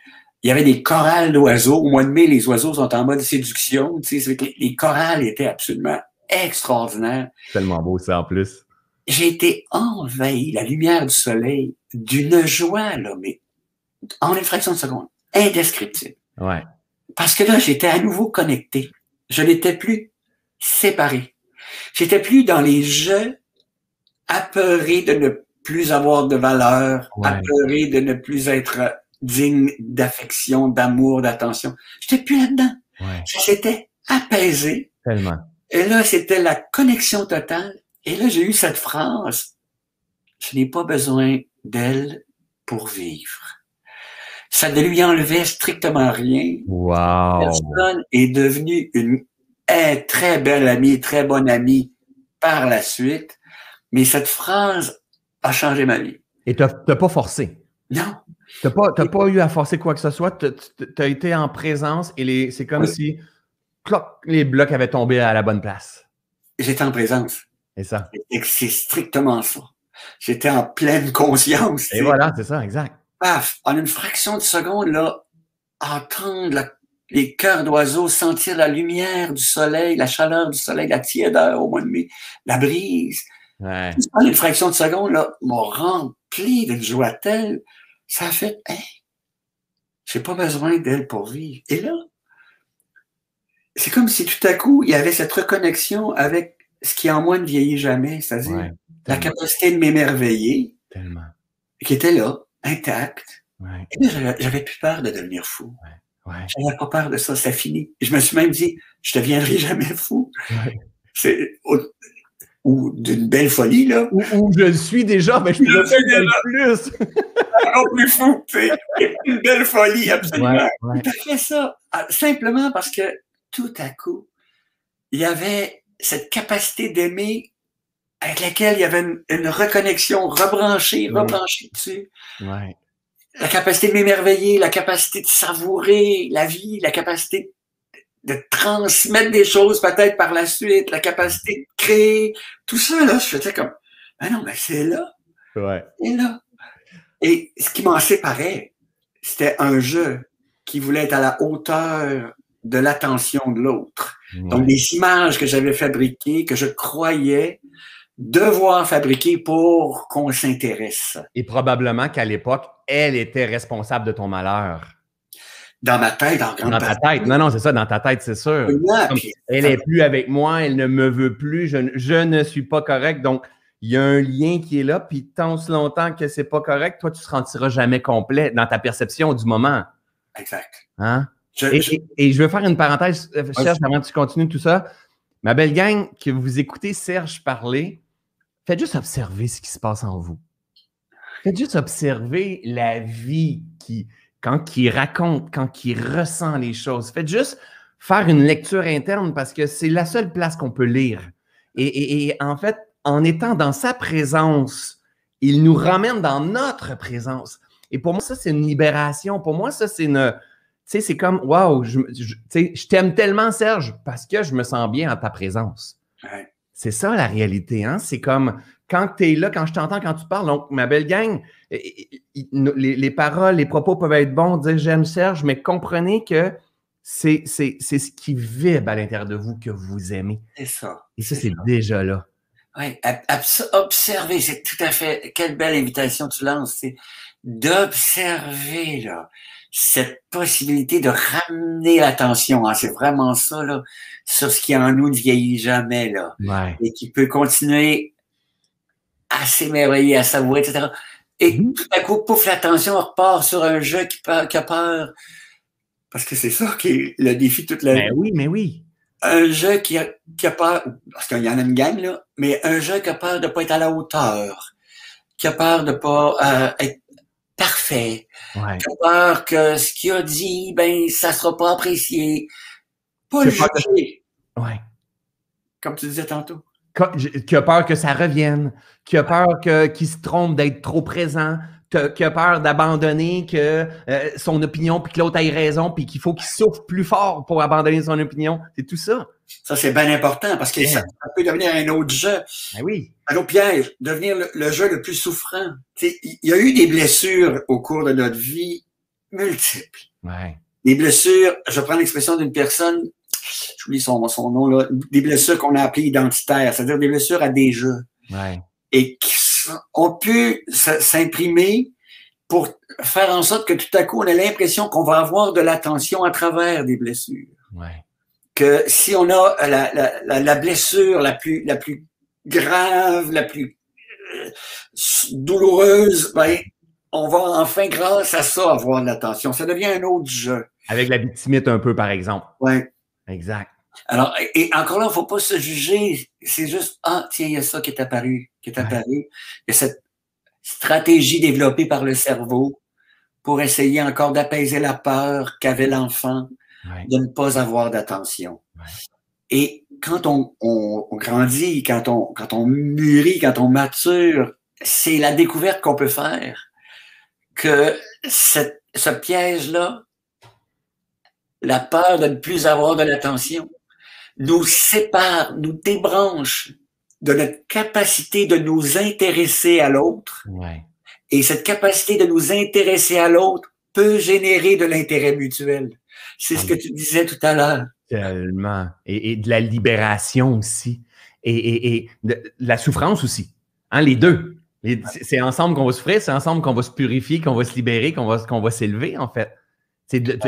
il y avait des chorales d'oiseaux. Au mois de mai, les oiseaux sont en mode séduction. Tu sais, les chorales étaient absolument extraordinaires. Tellement beau ça en plus. J'ai été envahi, la lumière du soleil, d'une joie, là, mais en une fraction de seconde, indescriptible. Ouais. Parce que là, j'étais à nouveau connecté. Je n'étais plus séparé. J'étais plus dans les jeux, apeuré de ne plus avoir de valeur, apeuré de ne plus être digne d'affection, d'amour, d'attention. J'étais plus là-dedans. Ouais. J'étais apaisé. Tellement. Et là, c'était la connexion totale. Et là, j'ai eu cette phrase. Je n'ai pas besoin d'elle pour vivre. Ça ne lui enlevait strictement rien. Wow. Personne est devenue une très belle amie, très bonne amie par la suite. Mais cette phrase a changé ma vie. Et tu n'as pas forcé? Non. Tu n'as pas, pas eu à forcer quoi que ce soit? Tu as été en présence et c'est comme si les blocs avaient tombé à la bonne place. J'étais en présence. Et ça. C'est strictement ça. J'étais en pleine conscience. Et voilà, c'est ça, exact paf, en une fraction de seconde, là, entendre les cœurs d'oiseaux, sentir la lumière du soleil, la chaleur du soleil, la tiédeur au mois de mai, la brise. Ouais. En une fraction de seconde, là, m'a rempli d'une joie telle, ça a fait, hein, j'ai pas besoin d'elle pour vivre. Et là, c'est comme si tout à coup, il y avait cette reconnexion avec ce qui en moi ne vieillit jamais, c'est-à-dire la capacité de m'émerveiller, qui était là, intact. Ouais. Et j'avais plus peur de devenir fou. Ouais. Ouais. J'avais pas peur de ça, c'est fini. je me suis même dit, je deviendrai jamais fou. C'est ou d'une belle folie, là. Ou, je le suis déjà, mais je peux le plus. Encore plus fou, tu Une belle folie, absolument. fait ça ah, simplement parce que tout à coup, il y avait cette capacité d'aimer avec laquelle il y avait une, reconnexion, rebranchée, rebranchée dessus. Ouais. La capacité de m'émerveiller, la capacité de savourer la vie, la capacité de transmettre des choses peut-être par la suite, la capacité de créer, tout ça, là, je faisais comme, ben non, mais c'est là. Ouais. Et là. Et ce qui m'en séparait, c'était un jeu qui voulait être à la hauteur de l'attention de l'autre. Donc, les images que j'avais fabriquées, que je croyais devoir fabriquer pour qu'on s'intéresse. Et probablement qu'à l'époque, elle était responsable de ton malheur. dans ma tête, en grande Dans ta tête. Non, non, c'est ça, dans ta tête, c'est sûr. Comme, elle est plus avec moi, elle ne me veut plus, je, je ne suis pas correct. Donc, il y a un lien qui est là, puis tant longtemps que c'est pas correct, toi, tu te sentiras jamais complet dans ta perception du moment. Exact. Hein? et, je... Et, je veux faire une parenthèse, euh, Serge, avant que tu continues tout ça. Ma belle gang, que vous écoutez Serge parler, faites juste observer ce qui se passe en vous. Faites juste observer la vie qui, quand il raconte, quand il ressent les choses. Faites juste faire une lecture interne parce que c'est la seule place qu'on peut lire. Et, en fait, en étant dans sa présence, il nous ramène dans notre présence. Et pour moi, ça, c'est une libération. Pour moi, ça, c'est une. Tu sais, c'est comme, waouh, je, je, t'aime tellement, Serge, parce que je me sens bien en ta présence. C'est ça la réalité. Hein? C'est comme quand tu es là, quand je t'entends, quand tu parles. Donc, ma belle gang, les, les paroles, les propos peuvent être bons, dire j'aime Serge, mais comprenez que c'est ce qui vibre à l'intérieur de vous que vous aimez. C'est ça. Et ça, c'est déjà là. Oui, observer, c'est tout à fait, quelle belle invitation tu lances, c'est d'observer, là, cette possibilité de ramener l'attention, hein, c'est vraiment ça, là, sur ce qui en nous ne vieillit jamais, là, ouais. et qui peut continuer à s'émerveiller, à savourer, etc. Et mmh. tout à coup, pouf, l'attention repart sur un jeu qui, qui a peur. Parce que c'est ça qui est le défi toute la vie. Mais oui, mais oui. Un jeu qui a, qui a peur, parce qu'il y en a une gang, là, mais un jeu qui a peur de pas être à la hauteur, qui a peur de pas euh, être parfait, ouais. a peur que ce qu'il a dit, ben, ça sera pas apprécié. Pas le juger. Ouais. Comme tu disais tantôt. Qui a peur que ça revienne, qui a peur qu'il se trompe d'être trop présent, qui a peur d'abandonner que euh, son opinion, puis que l'autre ait raison, puis qu'il faut qu'il souffre plus fort pour abandonner son opinion. C'est tout ça. Ça, c'est bien important parce que ça, ça, peut devenir un autre jeu. Ben oui. Un autre piège, devenir le, le jeu le plus souffrant. Il y a eu des blessures au cours de notre vie multiples. Ouais. Des blessures, je prends l'expression d'une personne, j'oublie son, son nom, là, des blessures qu'on a appelées identitaires, c'est-à-dire des blessures à des jeux. Ouais. Et qui ont pu s'imprimer pour faire en sorte que tout à coup, on a l'impression qu'on va avoir de l'attention à travers des blessures. Ouais. Que si on a la, la, la, blessure la plus, la plus grave, la plus euh, douloureuse, ben, on va enfin, grâce à ça, avoir de l'attention. Ça devient un autre jeu. Avec la victimite un peu, par exemple. Ouais. Exact. Alors, et encore là, il ne faut pas se juger. C'est juste, ah, tiens, il y a ça qui est apparu, qui est apparu. Il y a cette stratégie développée par le cerveau pour essayer encore d'apaiser la peur qu'avait l'enfant ouais. de ne pas avoir d'attention. Ouais. Et quand on, on, on, grandit, quand on, quand on mûrit, quand on mature, c'est la découverte qu'on peut faire que cette, ce piège-là, la peur de ne plus avoir de l'attention, nous sépare, nous débranche de notre capacité de nous intéresser à l'autre. Ouais. Et cette capacité de nous intéresser à l'autre peut générer de l'intérêt mutuel. C'est ce que tu disais tout à l'heure. Tellement. Et, et, de la libération aussi. Et, et, et de la souffrance aussi. Hein, les deux. C'est ensemble qu'on va souffrir, c'est ensemble qu'on va se purifier, qu'on va se libérer, qu'on va, qu'on va s'élever, en fait. De,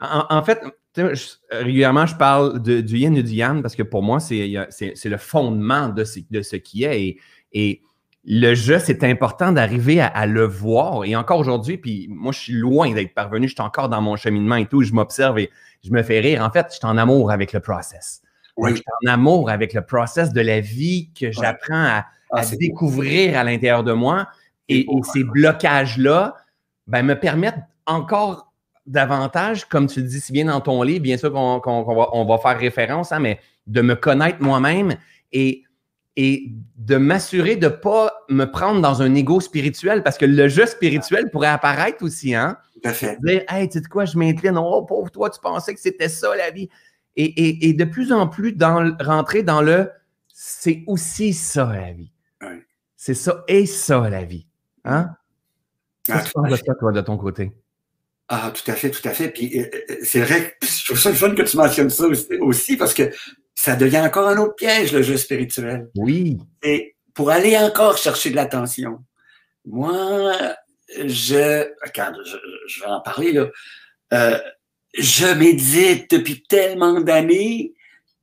en, en, fait, je, régulièrement, je parle de, du yin et du yang parce que pour moi, c'est le fondement de ce, de ce qui est. Et le jeu, c'est important d'arriver à, à, le voir. Et encore aujourd'hui, puis moi, je suis loin d'être parvenu. Je suis encore dans mon cheminement et tout. Je m'observe et je me fais rire. En fait, je suis en amour avec le process. Oui. Je suis en amour avec le process de la vie que j'apprends à, à ah, découvrir beau. à l'intérieur de moi. Et, ces blocages-là ben, me permettent encore davantage, comme tu le dis si bien dans ton livre, bien sûr qu'on qu va, on va faire référence, hein, mais de me connaître moi-même et, et de m'assurer de ne pas me prendre dans un ego spirituel, parce que le jeu spirituel pourrait apparaître aussi, hein? Tout à fait. Dire, hey, tu sais quoi, je m'incline, oh, pauvre toi, tu pensais que c'était ça la vie. Et, et, et, de plus en plus dans, rentrer dans le c'est aussi ça la vie. Oui. C'est ça et ça la vie. Hein? Ah, Qu'est-ce que tu penses de ça, toi, de ton côté? Ah, tout à fait, tout à fait. Puis euh, c'est vrai, je trouve ça le fun que tu mentionnes ça aussi, parce que ça devient encore un autre piège, le jeu spirituel. Oui. Et pour aller encore chercher de l'attention, moi, je, je, je, vais en parler là. Euh, je médite depuis tellement d'années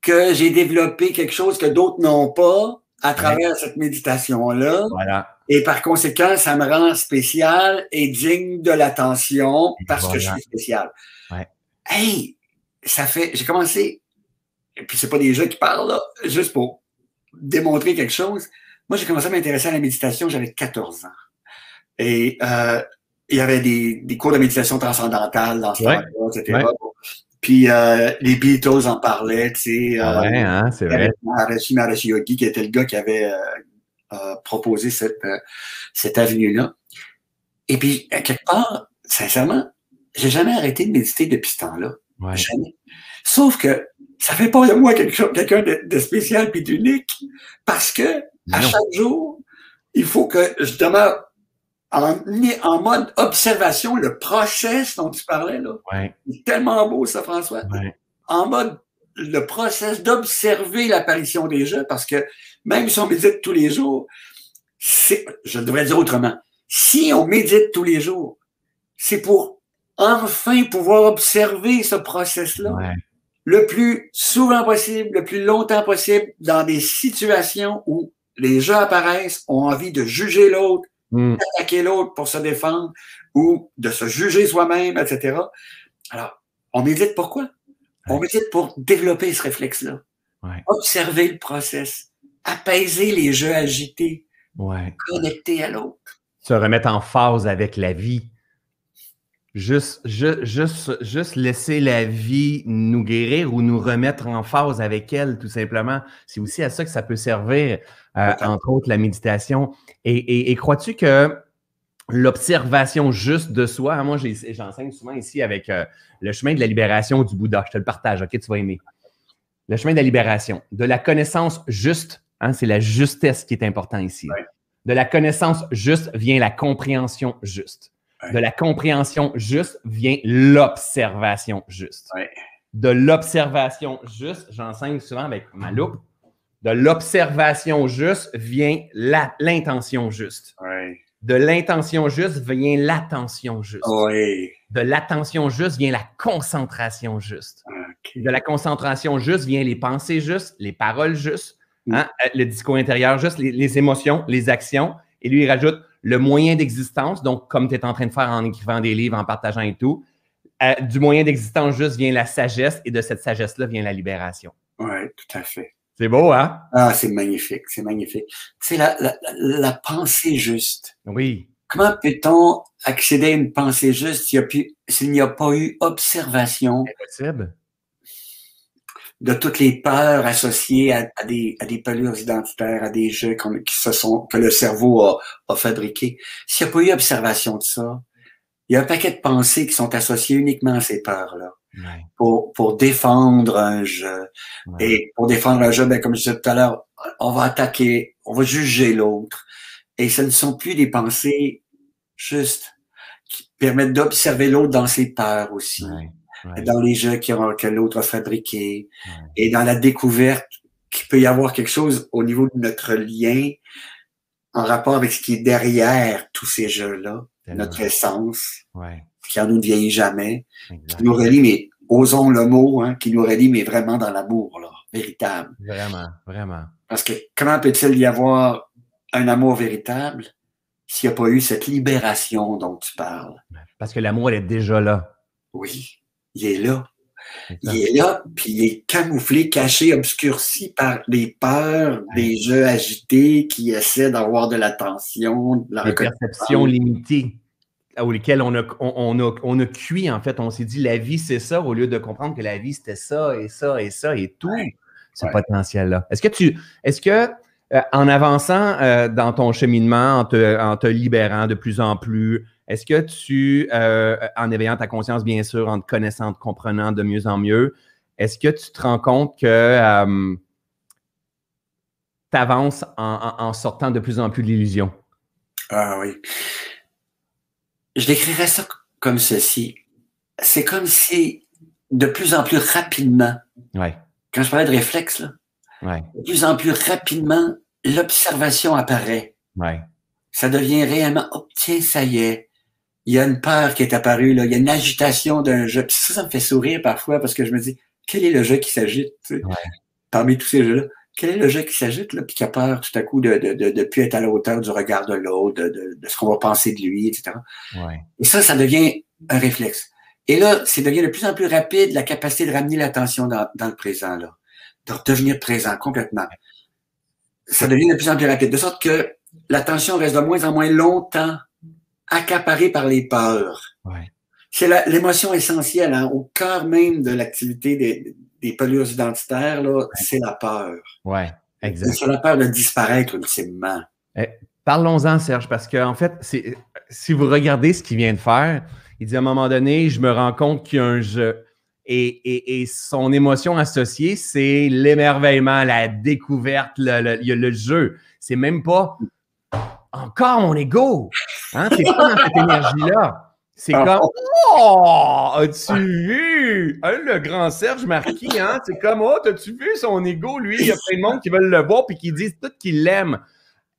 que j'ai développé quelque chose que d'autres n'ont pas à travers cette méditation-là. Voilà. Et par conséquent, ça me rend spécial et digne de l'attention parce que je suis spécial. Ouais. Hey, ça fait, j'ai commencé, et puis c'est pas des jeux qui parlent là, juste pour démontrer quelque chose. Moi, j'ai commencé à m'intéresser à la méditation, j'avais 14 ans. Et euh, il y avait des, des cours de méditation transcendantale dans ce Ouais. temps-là, etc. Ouais. Puis euh, les Beatles en parlaient, tu sais. Ah euh, ouais, hein, c'est vrai. Maharishi Maharishi Yogi, qui était le gars qui avait euh, euh, proposé cette, euh, cette avenue-là. Et puis, à quelque part, sincèrement, j'ai jamais arrêté de méditer depuis ce temps-là. Ouais. Jamais. Sauf que ça fait pas de moi quelqu'un de, spécial puis d'unique, parce que à chaque jour, il faut que je demeure en, en mode observation, le process dont tu parlais là. Ouais, C'est tellement beau ça, François ouais. en mode le process d'observer l'apparition des jeux, parce que même si on médite tous les jours, c'est, je devrais dire autrement, si on médite tous les jours, c'est pour enfin pouvoir observer ce process-là ouais. Le plus souvent possible, le plus longtemps possible, dans des situations où les jeux apparaissent, ont envie de juger l'autre, Hmm. attaquer l'autre pour se défendre ou de se juger soi-même, etc. Alors, on médite pourquoi? On médite pour développer ce réflexe-là. Ouais. Observer le process, apaiser les jeux agités, Ouais. connecter à l'autre. Se remettre en phase avec la vie. Juste, ju- juste, juste laisser la vie nous guérir ou nous remettre en phase avec elle, tout simplement. C'est aussi à ça que ça peut servir, euh, entre autres, la méditation. Et, et- et crois-tu que l'observation juste de soi, hein, moi j'enseigne souvent ici avec euh, le chemin de la libération du Bouddha, je te le partage, ok, tu vas aimer. Le chemin de la libération, de la connaissance juste, hein, c'est la justesse qui est important ici. Ouais. De la connaissance juste vient la compréhension juste. De la compréhension juste vient l'observation juste. Ouais. De l'observation juste, j'enseigne souvent avec ma loupe, de l'observation juste vient l'intention juste. De l'intention juste vient l'attention juste. De l'attention juste vient la concentration juste. De la concentration juste vient les pensées justes, les paroles justes, Mm. hein, euh, le discours intérieur juste, les, les émotions, les actions. Et lui, il rajoute le moyen d'existence, donc comme tu es en train de faire en écrivant des livres, en partageant et tout. euh, du moyen d'existence juste vient la sagesse et de cette sagesse-là vient la libération. Oui, tout à fait. C'est beau, hein? Ah, c'est magnifique, c'est magnifique. C'est la, la, pensée juste. Oui. Comment peut-on accéder à une pensée juste s'il y a n'y a pas eu observation? Impossible. De toutes les peurs associées à, à des, à des pelures identitaires, à des jeux qu'on- qui se sont, que le cerveau a, a fabriqués. S'il n'y a pas eu observation de ça, il y a un paquet de pensées qui sont associées uniquement à ces peurs-là Ouais, pour, pour défendre un jeu. ouais. Et pour défendre un jeu, ben, comme je disais tout à l'heure, on va attaquer, on va juger l'autre. Et ce ne sont plus des pensées justes qui permettent d'observer l'autre dans ses peurs aussi, Ouais, ouais. dans les jeux qui ont- que l'autre a fabriqués, Ouais. et dans la découverte qu'il peut y avoir quelque chose au niveau de notre lien en rapport avec ce qui est derrière tous ces jeux-là, notre essence, Ouais, qui en nous ne vieillit jamais, exact. qui nous relie, mais osons le mot, hein, qui nous relie, mais vraiment dans l'amour, là, véritable. Vraiment, vraiment. Parce que comment peut-il y avoir un amour véritable s'il n'y a pas eu cette libération dont tu parles? Parce que l'amour, elle est déjà là. Oui, il est là. Il est là, puis il est camouflé, caché, obscurci par les peurs des jeux agités qui essaient d'avoir de l'attention, de la perceptions limitées auxquelles on a, on, on a, on a cuit, en fait. On s'est dit, la vie, c'est ça, au lieu de comprendre que la vie, c'était ça et ça et ça et tout. Ouais. Ce Ouais. potentiel-là. Est-ce que tu, est-ce que, euh, en avançant euh, dans ton cheminement, en te, en te libérant de plus en plus, est-ce que tu, euh, en éveillant ta conscience, bien sûr, en te connaissant, en te comprenant de mieux en mieux, est-ce que tu te rends compte que tu avances en, en- en sortant de plus en plus de l'illusion? Ah oui. Je décrirais ça comme ceci. C'est comme si, de plus en plus rapidement, Ouais, quand je parlais de réflexe, là, ouais, de plus en plus rapidement, l'observation apparaît. ouais. Ça devient réellement, oh, tiens, ça y est, il y a une peur qui est apparue, là. il y a une agitation d'un jeu. Puis ça, ça me fait sourire parfois parce que je me dis, quel est le jeu qui s'agite parmi tous ces jeux-là? Quel est le jeu qui s'agite, là, puis qui a peur tout à coup de ne de, de, plus être à la hauteur du regard de l'autre, de, de, de, ce qu'on va penser de lui, etc. Et ça, ça devient un réflexe. Et là, c'est devient de plus en plus rapide la capacité de ramener l'attention dans, dans, le présent, là, de devenir présent complètement. Ça devient de plus en plus rapide, de sorte que l'attention reste de moins en moins longtemps accaparée par les peurs. Ouais. C'est l'émotion essentielle, hein, au cœur même de l'activité des, des pelures identitaires, là, c'est la peur. Ouais, exact. C'est la peur de disparaître ultimement. Eh, Parlons-en, Serge, parce qu'en en fait, si vous regardez ce qu'il vient de faire, il dit à un moment donné, je me rends compte qu'il y a un jeu. Et, et, son émotion associée, c'est l'émerveillement, la découverte, le, le, le jeu. C'est même pas encore mon ego. Hein? C'est pas dans cette énergie-là. C'est ah. comme Oh, as-tu vu? Hein, le grand Serge Marquis, hein? C'est comme Oh, as-tu vu son ego? Lui, il y a plein de monde qui veulent le voir puis qui disent tout qu'il l'aime.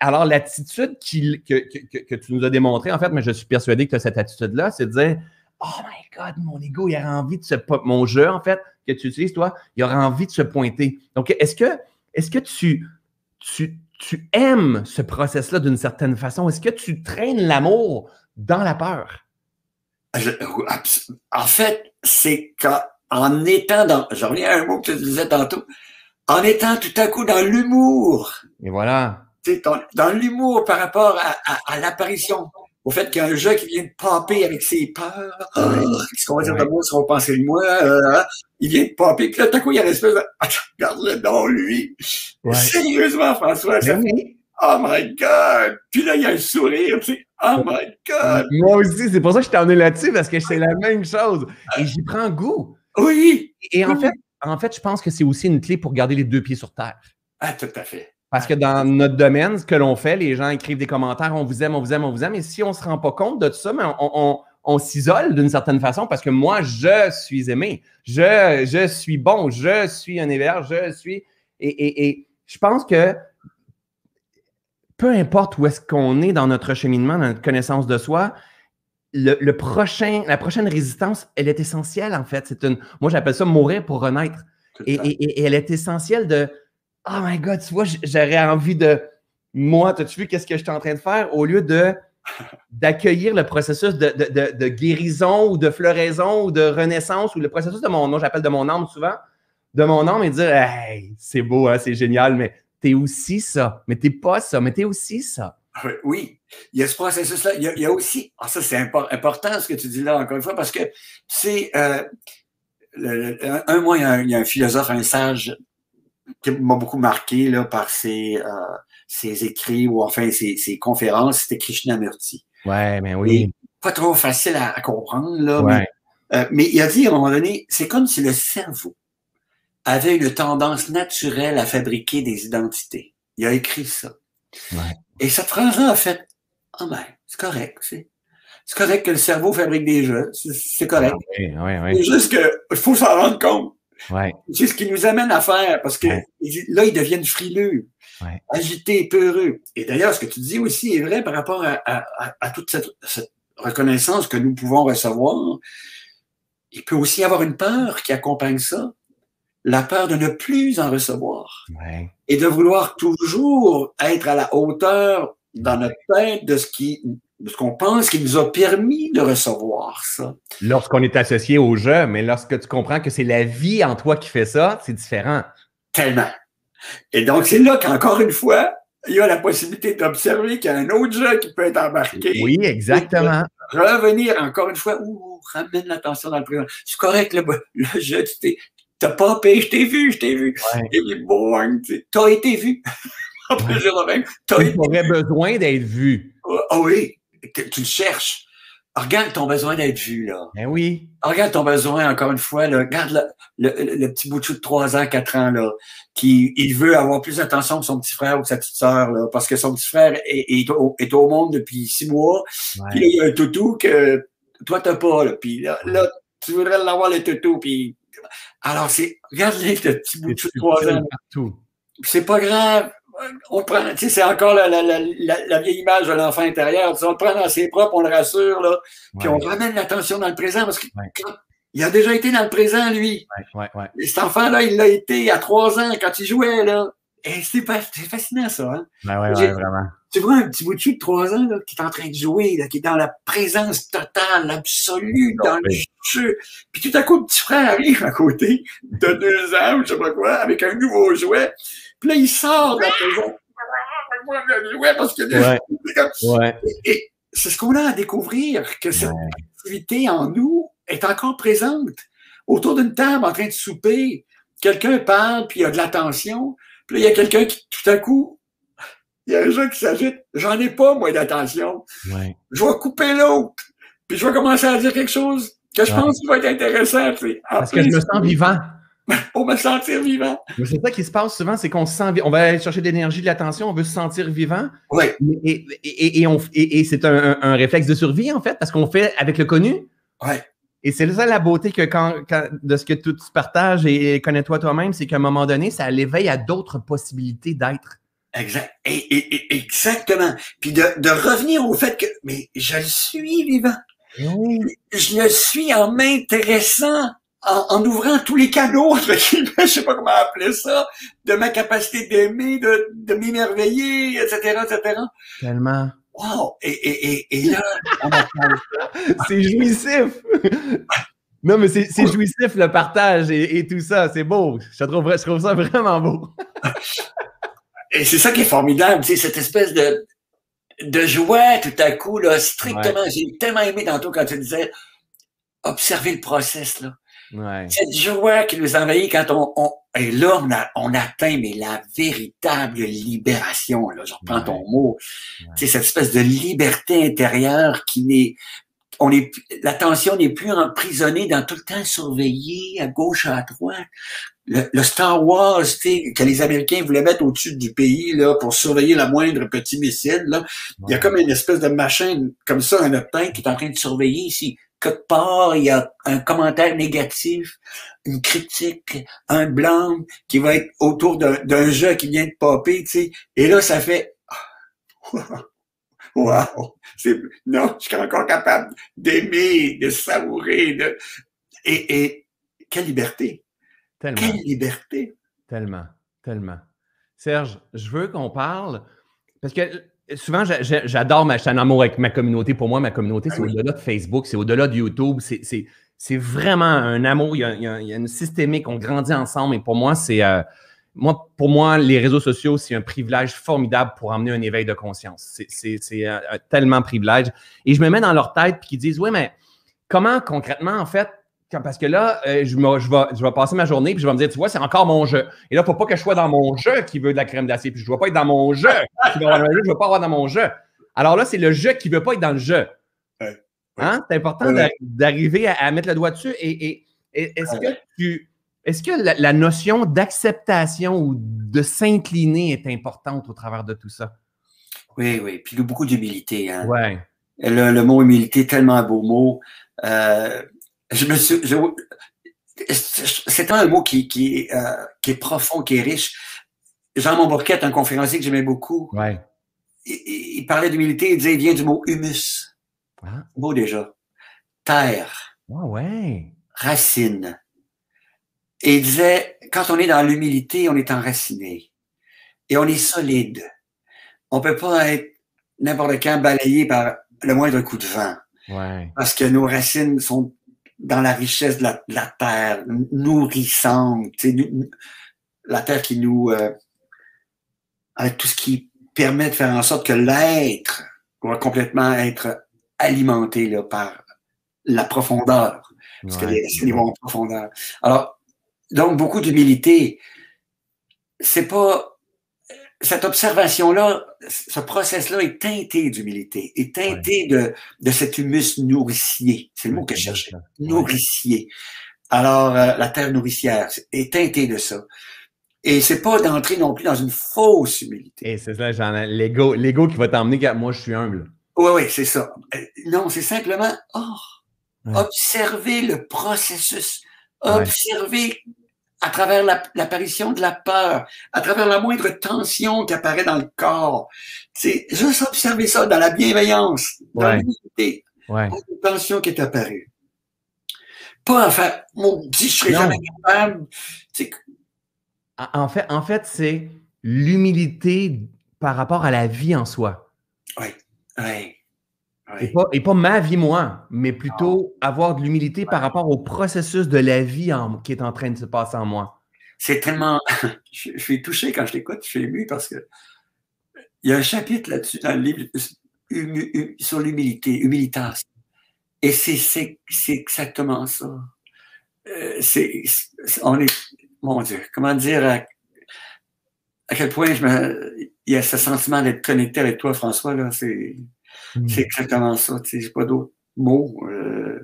Alors, l'attitude que, tu nous as démontrée, en fait, mais je suis persuadé que tu as cette attitude-là, c'est de dire Oh my God, mon ego, il a envie de se. Mon jeu, en fait, que tu utilises, toi, il aura envie de se pointer. Donc, est-ce que, est que tu, tu, tu aimes ce process-là d'une certaine façon? Est-ce que tu traînes l'amour dans la peur? en fait, c'est qu'en étant dans. Je reviens à un mot que tu disais tantôt. En étant tout à coup dans l'humour. Et voilà dans l'humour par rapport à, l'apparition, au fait qu'il y a un jeu qui vient de popper avec ses peurs. Qu'est-ce qu'on va dire de moi, ce qu'on va penser de moi? Euh, hein? il vient de popper, puis là, tout à coup, il y a une espèce de... regarde-le dans lui. Sérieusement, François, ça fait... Oh my God! Puis là, il y a un sourire, tu sais. Oh my God! Moi aussi, c'est pour ça que je t'en ai là-dessus, parce que c'est la même chose. Et j'y prends goût. Oui! Et en fait, en fait, je pense que c'est aussi une clé pour garder les deux pieds sur terre. Ah, tout à fait. Parce que dans notre domaine, ce que l'on fait, les gens écrivent des commentaires, on vous aime, on vous aime, on vous aime. Et si on ne se rend pas compte de tout ça, mais on, s'isole d'une certaine façon parce que moi, je suis aimé. Je, je suis bon. Je suis un éverge. Je suis. Et, je pense que peu importe où est-ce qu'on est dans notre cheminement, dans notre connaissance de soi, le, prochain, la prochaine résistance, elle est essentielle en fait. C'est une, moi, j'appelle ça mourir pour renaître. Et, et, elle est essentielle de Oh my God, tu vois, j'aurais envie de. Moi, as-tu vu qu'est-ce que je suis en train de faire? Au lieu de d'accueillir le processus de, de, de, guérison ou de floraison ou de renaissance ou le processus de mon nom, j'appelle de mon âme souvent, de mon âme et dire Hey, c'est beau, hein, c'est génial, mais t'es aussi ça, mais t'es pas ça, mais t'es aussi ça. Oui, il y a ce processus-là. Il, y a aussi, ah, ça c'est important ce que tu dis là encore une fois, parce que c'est euh, un mois, il y, a un, philosophe, un sage qui m'a beaucoup marqué là, par ses, euh, ses écrits ou enfin ses, ses conférences, c'était Krishnamurti. Ouais, mais oui. pas trop facile à, comprendre, là. Mais, euh, mais, il a dit à un moment donné, c'est comme si le cerveau avait une tendance naturelle à fabriquer des identités. Il a écrit ça. Ouais. Et cette phrase-là a fait, ah ben, c'est correct, c'est. C'est correct que le cerveau fabrique des jeux, c'est correct. Oui, oui, oui. C'est juste qu'il faut s'en rendre compte. C'est ce qui nous amène à faire, parce que là, ils deviennent frileux, agités, peureux. Et d'ailleurs, ce que tu dis aussi est vrai par rapport à, toute cette, reconnaissance que nous pouvons recevoir. Il peut aussi y avoir une peur qui accompagne ça, la peur de ne plus en recevoir. Et de vouloir toujours être à la hauteur dans notre tête de ce qui ce qu'on pense qui nous a permis de recevoir ça. Lorsqu'on est associé au jeu, mais lorsque tu comprends que c'est la vie en toi qui fait ça, c'est différent. Tellement. Et donc, c'est là qu'encore une fois, il y a la possibilité d'observer qu'il y a un autre jeu qui peut être embarqué. Oui, exactement. Revenir encore une fois, ouh, ramène l'attention dans le présent. C'est correct, le, le jeu, tu t'es, t'as pas payé, je t'ai vu, je t'ai vu. Et bon, t'as été vu. Après, ouais. Tu aurais besoin d'être vu. Ah oui tu le cherches. Regarde ton besoin d'être vu, là. Ben oui. Regarde ton besoin, encore une fois, là. Regarde le, le, petit bout de chou de 3 ans, 4 ans, là, qui il veut avoir plus d'attention que son petit frère ou que sa petite sœur, là, parce que son petit frère est, est, au, est au, monde depuis 6 mois. Puis là, il y a un toutou que toi, t'as pas, là. Puis là, là tu voudrais l'avoir, le toutou, puis... Alors, c'est... Regarde le petit bout de chou de 3 ans. C'est pas grave on prend, tu sais, c'est encore la, la, la, la, vieille image de l'enfant intérieur. on le prend dans ses bras, on le rassure, là, puis on ramène l'attention dans le présent parce qu'il a déjà été dans le présent, lui. Ouais, ouais, Et cet enfant-là, il l'a été à trois ans quand il jouait, là. Et c'est fascinant, ça, hein? Ben ouais, ouais, vraiment. Tu vois un petit bout de de trois ans, là, qui est en train de jouer, là, qui est dans la présence totale, absolue, dans le jeu. Puis tout à coup, le petit frère arrive à côté, de deux ans, je sais pas quoi, avec un nouveau jouet. Puis là, il sort de la maison. Ouais, parce que ouais. ouais. Et c'est ce qu'on a à découvrir, que cette activité en nous est encore présente. Autour d'une table, en train de souper, quelqu'un parle, puis il y a de l'attention. Puis là, il y a quelqu'un qui, tout à coup, il y a un jeu qui s'agite. J'en ai pas, moi, d'attention. Ouais. Je vais couper l'autre. Puis je vais commencer à dire quelque chose que je pense qui va être intéressant. Parce que je me sens vivant. Pour me sentir vivant. C'est ça qui se passe souvent, c'est qu'on se sent On va aller chercher de l'énergie, de l'attention, on veut se sentir vivant. Oui. Et, et, et, et c'est un, un, réflexe de survie, en fait, parce qu'on fait avec le connu. Oui. Et c'est ça la beauté que quand, de ce que tu, partages et connais-toi toi-même, c'est qu'à un moment donné, ça l'éveille à d'autres possibilités d'être. Exact. Et, exactement. Puis de, de, revenir au fait que, mais je le suis vivant. Oui. Je le suis en m'intéressant, en, en, ouvrant tous les canaux, je sais pas comment appeler ça, de ma capacité d'aimer, de, de m'émerveiller, etc., etc. Tellement. Wow! Et, et, et, là, on C'est jouissif! Non, mais c'est jouissif le partage et, tout ça. C'est beau. Je trouve, je trouve ça vraiment beau. et c'est ça qui est formidable, tu sais, cette espèce de, de joie tout à coup, là, strictement. J'ai tellement aimé tantôt quand tu disais observer le process, là. Cette joie qui nous envahit quand on, on et là, on, a, on atteint mais la véritable libération. Là, je reprends ton mot. C'est cette espèce de liberté intérieure qui n'est, on est, l'attention n'est plus emprisonnée dans tout le temps surveillée à gauche à droite. Le, Star Wars, que les Américains voulaient mettre au-dessus du pays là pour surveiller la moindre petit missile. Là, il y a comme une espèce de machin comme ça, un optin qui est en train de surveiller ici quelque part, il y a un commentaire négatif, une critique, un blanc qui va être autour d'un jeu qui vient de popper, tu sais. Et là, ça fait Wow! Non, je suis encore capable d'aimer, de savourer, de. Et, et quelle liberté! Tellement. Quelle liberté! Tellement, tellement. Serge, je veux qu'on parle, parce que souvent, j'adore, ma, je en amour avec ma communauté. Pour moi, ma communauté, c'est ah au-delà de Facebook, c'est au-delà de YouTube. C'est vraiment un amour. Il y, a, une systémique. On grandit ensemble. Et pour moi, c'est. Euh, moi, pour moi, les réseaux sociaux, c'est un privilège formidable pour amener un éveil de conscience. C'est un, tellement privilège. Et je me mets dans leur tête puis qu'ils disent Oui, mais comment concrètement, en fait, parce que là, euh, je, je, vais, je vais passer ma journée, puis je vais me dire, tu vois, c'est encore mon jeu. Et là, il ne faut pas que je sois dans mon jeu qui veut de la crème d'acier, puis je ne dois pas être dans mon jeu je ne veux pas avoir dans mon jeu. Alors là, c'est le jeu qui ne veut pas être dans le jeu. Hein? C'est important d'arriver à, mettre le doigt dessus. Et, est-ce que tu. Est-ce que la, notion d'acceptation ou de s'incliner est importante au travers de tout ça? Oui, oui. Puis beaucoup d'humilité. Hein? Ouais. Le, mot humilité, tellement un beau mot. Euh, je me suis, c'est un mot qui, qui, euh, qui est profond, qui est riche. Jean Montbourquette, un conférencier que j'aimais beaucoup, ouais. il, parlait d'humilité, il disait, il vient du mot humus. Ah. Beau déjà. Terre. Ah ouais. Racine. Et il disait, quand on est dans l'humilité, on est enraciné. Et on est solide. On peut pas être n'importe quand balayé par le moindre coup de vent. Ouais. Parce que nos racines sont dans la richesse de la, terre, nourrissante, la terre qui nous, euh, avec tout ce qui permet de faire en sorte que l'être va complètement être alimenté là, par la profondeur, parce que les racines vont en profondeur. Alors, donc beaucoup d'humilité. C'est pas cette observation-là, ce process-là est teinté d'humilité, est teinté de, de cet humus nourricier. C'est le mot que je cherche. Nourricier. Alors, euh, la terre nourricière est teintée de ça. Et c'est pas d'entrer non plus dans une fausse humilité. Et c'est ça, genre, l'ego, l'ego qui va t'emmener moi, je suis humble. Oui, oui, c'est ça. Euh, non, c'est simplement, oh, observer le processus, observer à travers l'apparition de la peur, à travers la moindre tension qui apparaît dans le corps. C'est juste observer ça dans la bienveillance, dans Ouais. l'unité, Ouais. une tension qui est apparue. Pas à faire, maudit, je serai Non. jamais capable. En en fait, en fait c'est l'humilité par rapport à la vie en soi. Ouais, ouais. Et pas, et pas ma vie, moi, mais plutôt avoir de l'humilité par rapport au processus de la vie en- qui est en train de se passer en moi. C'est tellement. je, je suis touché quand je l'écoute, je suis ému parce que il y a un chapitre là-dessus dans le livre hum- hum- sur l'humilité, humilitas. Et c'est exactement ça. Euh, c'est- on est mon Dieu, comment dire à, à quel point je me, il y a ce sentiment d'être connecté avec toi, François là, c'est Hmm. c'est exactement ça. Tu sais, j'ai pas d'autres mots. Euh,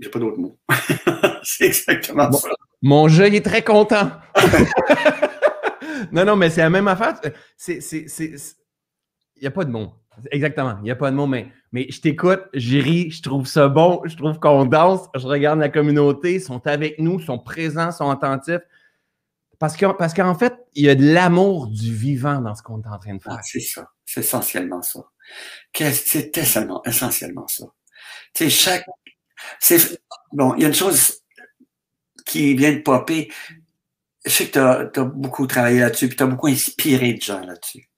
j'ai pas d'autres mots. c'est exactement Bon. ça. Mon jeu, il est très content. non, non, mais c'est la même affaire. C'est, Il n'y a pas de mots. Exactement. Il n'y a pas de mots, mais, mais je t'écoute, j'y ris, je trouve ça bon, je trouve qu'on danse, je regarde la communauté, ils sont avec nous, ils sont présents, ils sont attentifs. Parce, que, parce qu'en fait, il y a de l'amour du vivant dans ce qu'on est en train de faire. Ah, c'est ça. C'est essentiellement ça. C'est essentiellement, ça. Bon, il y a une chose qui vient de popper. Je sais que tu as, beaucoup travaillé là-dessus, puis tu as beaucoup inspiré de gens là-dessus.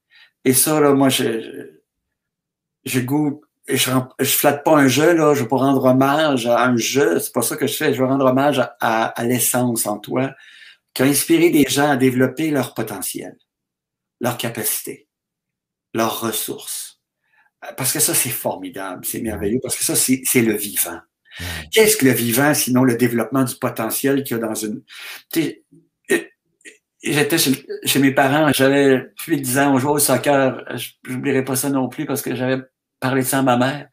Et ça, là, moi, je, je, je goûte. et Je, flatte pas un jeu, là. Je veux pas rendre hommage à un jeu. C'est pas ça que je fais. Je veux rendre hommage à, à, à l'essence en toi qui a inspiré des gens à développer leur potentiel, leur capacité, leurs ressources. Parce que ça, c'est formidable, c'est merveilleux, parce que ça, c'est le vivant. Qu'est-ce que le vivant, sinon le développement du potentiel qu'il y a dans une... Sais, euh, J'étais chez, chez mes parents, j'avais plus de 10 ans, on jouait au soccer, je n'oublierai pas ça non plus parce que j'avais parlé de ça à ma mère.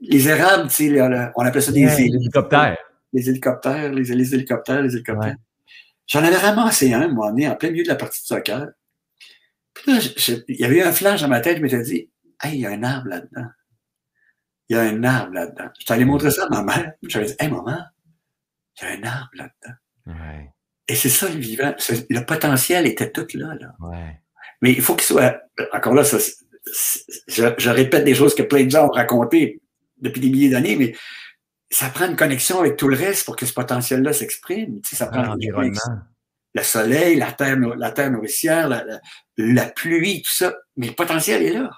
Les érables, tu sais, on appelait ça des Ouais, l'hélicoptère. Les hélicoptères, les, les hélicoptères, les hélicoptères. Ouais. J'en avais ramassé un, moi, en plein milieu de la partie de soccer. Puis là, il y avait eu un flash dans ma tête, je m'étais dit, hey, il y a un arbre là-dedans. Il y a un arbre là-dedans. Je allé montrer ça à ma mère. J'avais dit, hey, maman, il y a un arbre là-dedans. Ouais, Et c'est ça le vivant. Le potentiel était tout là, là. ouais. Mais il faut qu'il soit. Encore là, ça, je, je répète des choses que plein de gens ont racontées depuis des milliers d'années, mais ça prend une connexion avec tout le reste pour que ce potentiel-là s'exprime. Tu sais, ça prend L'environnement. le soleil, la terre, nou- la terre nourricière, la, la, la pluie, tout ça. Mais le potentiel est là.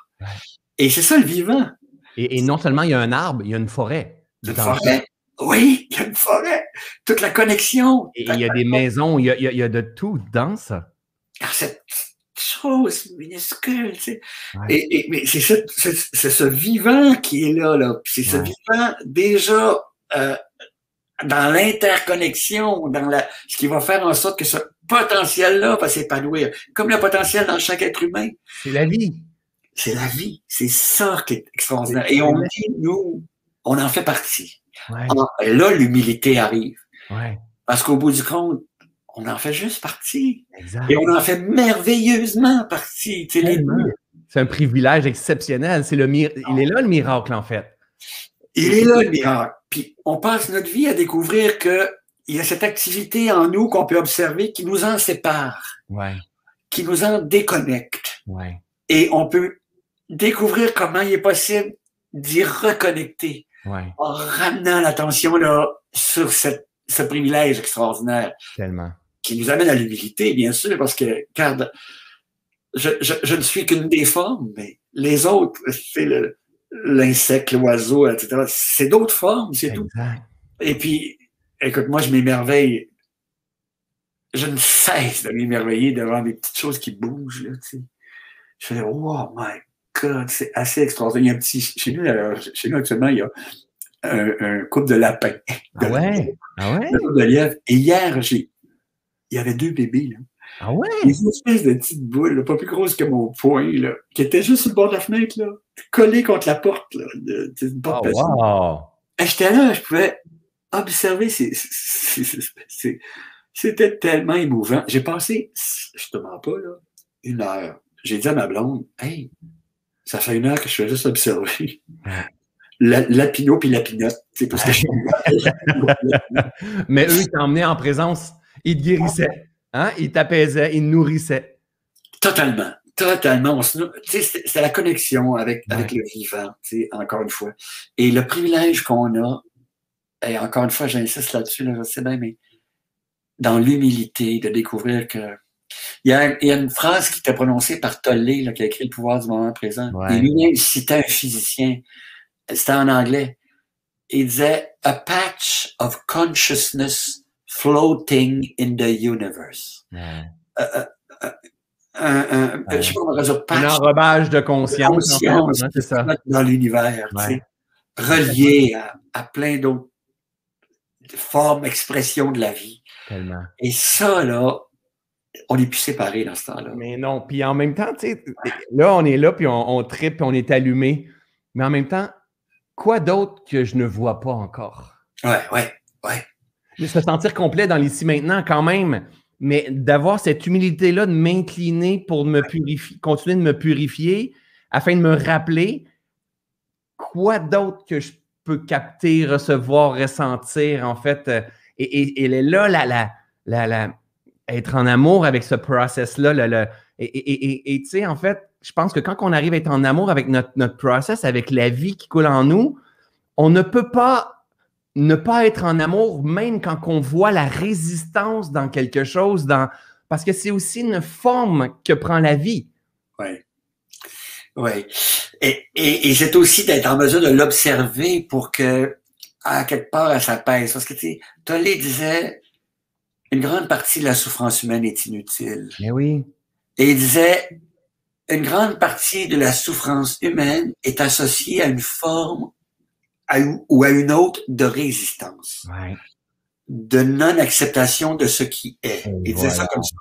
Et c'est ça le vivant. Et, et non seulement il y a un arbre, il y a une forêt. Une forêt. Oui, il y a une forêt. Toute la connexion. Et il y a des maisons, il y a, il y de tout dans ça. Ah, cette chose minuscule, tu sais. Ouais. Et, et- mais c'est ce, ce vivant qui est là, là. C'est ce Ouais. vivant déjà euh, dans l'interconnexion, dans la, ce qui va faire en sorte que ce potentiel-là va s'épanouir. Comme le potentiel dans chaque être humain. C'est la vie. C'est la vie. C'est ça qui est extraordinaire. Et on dit, nous, on en fait partie. Ouais, Ah, là, l'humilité arrive. ouais, Parce qu'au bout du compte, on en fait juste partie. exact. Et on en fait merveilleusement partie. C'est un privilège exceptionnel. C'est le Il est là le miracle, en fait. Il est là, le miracle. Puis on passe notre vie à découvrir que il y a cette activité en nous qu'on peut observer qui nous en sépare, Ouais, qui nous en déconnecte. ouais. Et on peut découvrir comment il est possible d'y reconnecter Ouais, en ramenant l'attention là sur cette, ce privilège extraordinaire tellement. qui nous amène à l'humilité, bien sûr, parce que, car je, je, je ne suis qu'une des formes, mais les autres, c'est l'insecte, l'oiseau, etc. C'est d'autres formes, c'est tout. Et puis, écoute, moi, je m'émerveille. Je ne cesse de m'émerveiller devant des petites choses qui bougent, là, tu sais. Je fais, oh my God, c'est assez extraordinaire. Il y a un petit, chez nous, alors, chez nous, actuellement, il y a un, un couple de lapins. Ah ouais? Ah ouais? Un couple de lièvres. Et hier, j'ai, il y avait deux bébés, là. Ah ouais? Des espèces de petites boules, là, pas plus grosses que mon poing, là, qui étaient juste sur le bord de la fenêtre, là, collées contre la porte, là, de, de- une porte patine. wow! Et J'étais là, je pouvais observer ces, ces- ces- ces- c'était tellement émouvant. J'ai passé, je te mens pas, là, une heure. J'ai dit à ma blonde, hey, ça fait une heure que je fais juste observer. La, lapino puis lapinote. C'est parce que je Mais eux, ils emmené en présence. Il te guérissait. Hein? Il t'apaisait, il te nourrissait. Totalement. Totalement. C'est la connexion avec, avec le vivant, encore une fois. Et le privilège qu'on a, et encore une fois, j'insiste là-dessus, là, je sais bien, mais dans l'humilité, de découvrir que. Il y, a, il y a une phrase qui était prononcée par Tollé, là, qui a écrit Le pouvoir du moment présent. Et lui, il citait un physicien. C'était en anglais. Il disait A patch of consciousness floating in the universe. Ouais. Euh, euh, euh un, un, ouais. je sais pas un enrobage de conscience, de conscience en fait, ça. dans l'univers, Ouais. relié à, à plein d'autres formes, expressions de la vie. Tellement. Et ça, là, on est plus séparés dans ce temps-là. Mais non, puis en même temps, tu sais, là, on est là, puis on, on tripe, puis on est allumé. Mais en même temps, quoi d'autre que je ne vois pas encore? Ouais, ouais, ouais. De se sentir complet dans l'ici maintenant, quand même. Mais d'avoir cette humilité-là, de m'incliner pour me purifier, continuer de me purifier, afin de me rappeler quoi d'autre que je peux capter, recevoir, ressentir, en fait. euh, Et, et, là, la, la, la, la- être en amour avec ce process-là. et tu sais, en fait, je pense que quand on arrive à être en amour avec notre, process, avec la vie qui coule en nous, on ne peut pas ne pas être en amour, même quand on voit la résistance dans quelque chose, parce que c'est aussi une forme que prend la vie. Ouais. Ouais. Et, et, c'est aussi d'être en mesure de l'observer pour que, à quelque part, ça pèse. Parce que, tu sais, Tollé disait, une grande partie de la souffrance humaine est inutile. Mais oui. Et il disait, une grande partie de la souffrance humaine est associée à une forme à, ou à une autre de résistance, Ouais. de non-acceptation de ce qui est. Et Il disait ça comme ça.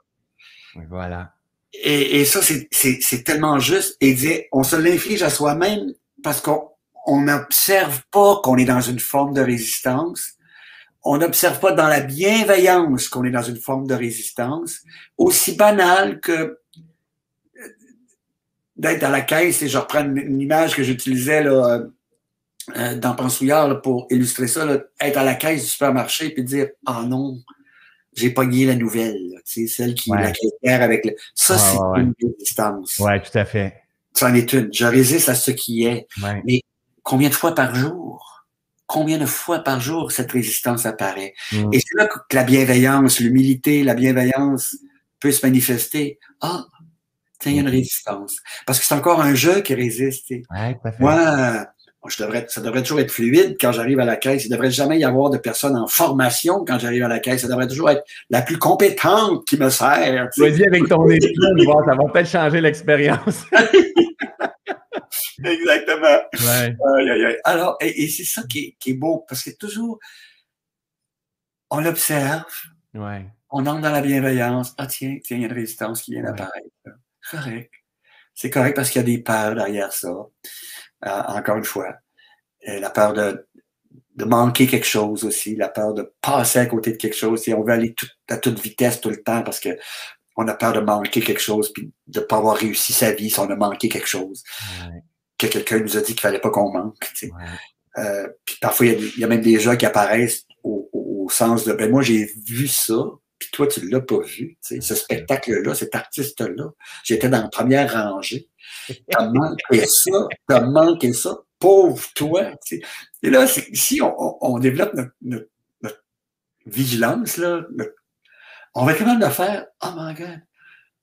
Voilà. Et, et ça, c'est- tellement juste. Et il disait, on se l'inflige à soi-même parce qu'on on n'observe pas qu'on est dans une forme de résistance. On n'observe pas dans la bienveillance qu'on est dans une forme de résistance. Aussi banal que euh, d'être à la caisse, et je reprends une, image que j'utilisais là, euh, euh, dans Pensouillard là, pour illustrer ça, là, être à la caisse du supermarché puis dire « Ah non, j'ai pogné la nouvelle, sais, celle qui Ouais. la caissière avec le... » Ça, Ouais, c'est ouais, une résistance. Ouais, tout à fait. C'en est une. Je résiste à ce qui est. Ouais. Combien de fois par jour? Combien de fois par jour cette résistance apparaît? Mm. Et c'est là que la bienveillance, l'humilité, la bienveillance peut se manifester. Ah, tiens, il y a une résistance. Parce que c'est encore un jeu qui résiste. Ouais. Moi, je devrais, ça devrait toujours être fluide quand j'arrive à la caisse. Il ne devrait jamais y avoir de personnes en formation quand j'arrive à la caisse. Ça devrait toujours être la plus compétente qui me sert. Vas-y avec ton esprit, ça va peut-être changer l'expérience. Exactement. Ouais. Aïe, aïe, aïe. Alors, et, et c'est ça qui est, qui est beau, parce que toujours, on observe, Ouais. on entre dans la bienveillance. Ah, tiens, tiens, il y a une résistance qui vient d'apparaître. correct. C'est correct parce qu'il y a des peurs derrière ça. Euh, encore une fois, Euh, la peur de, de manquer quelque chose aussi, la peur de passer à côté de quelque chose. Et on veut aller tout- à toute vitesse tout le temps parce que on a peur de manquer quelque chose puis de pas avoir réussi sa vie si on a manqué quelque chose Ouais. Que quelqu'un nous a dit qu'il fallait pas qu'on manque. Euh, puis parfois, il y, a, y même des gens qui apparaissent au, au- au sens de ben moi j'ai vu ça, puis toi tu l'as pas vu. Ce spectacle-là, cet artiste-là, j'étais dans la première rangée. T'as manqué ça, t'as manqué ça, pauvre toi. Et là, si on, on- on développe notre, notre- notre vigilance, là, notre- on va être capable de faire Oh my God,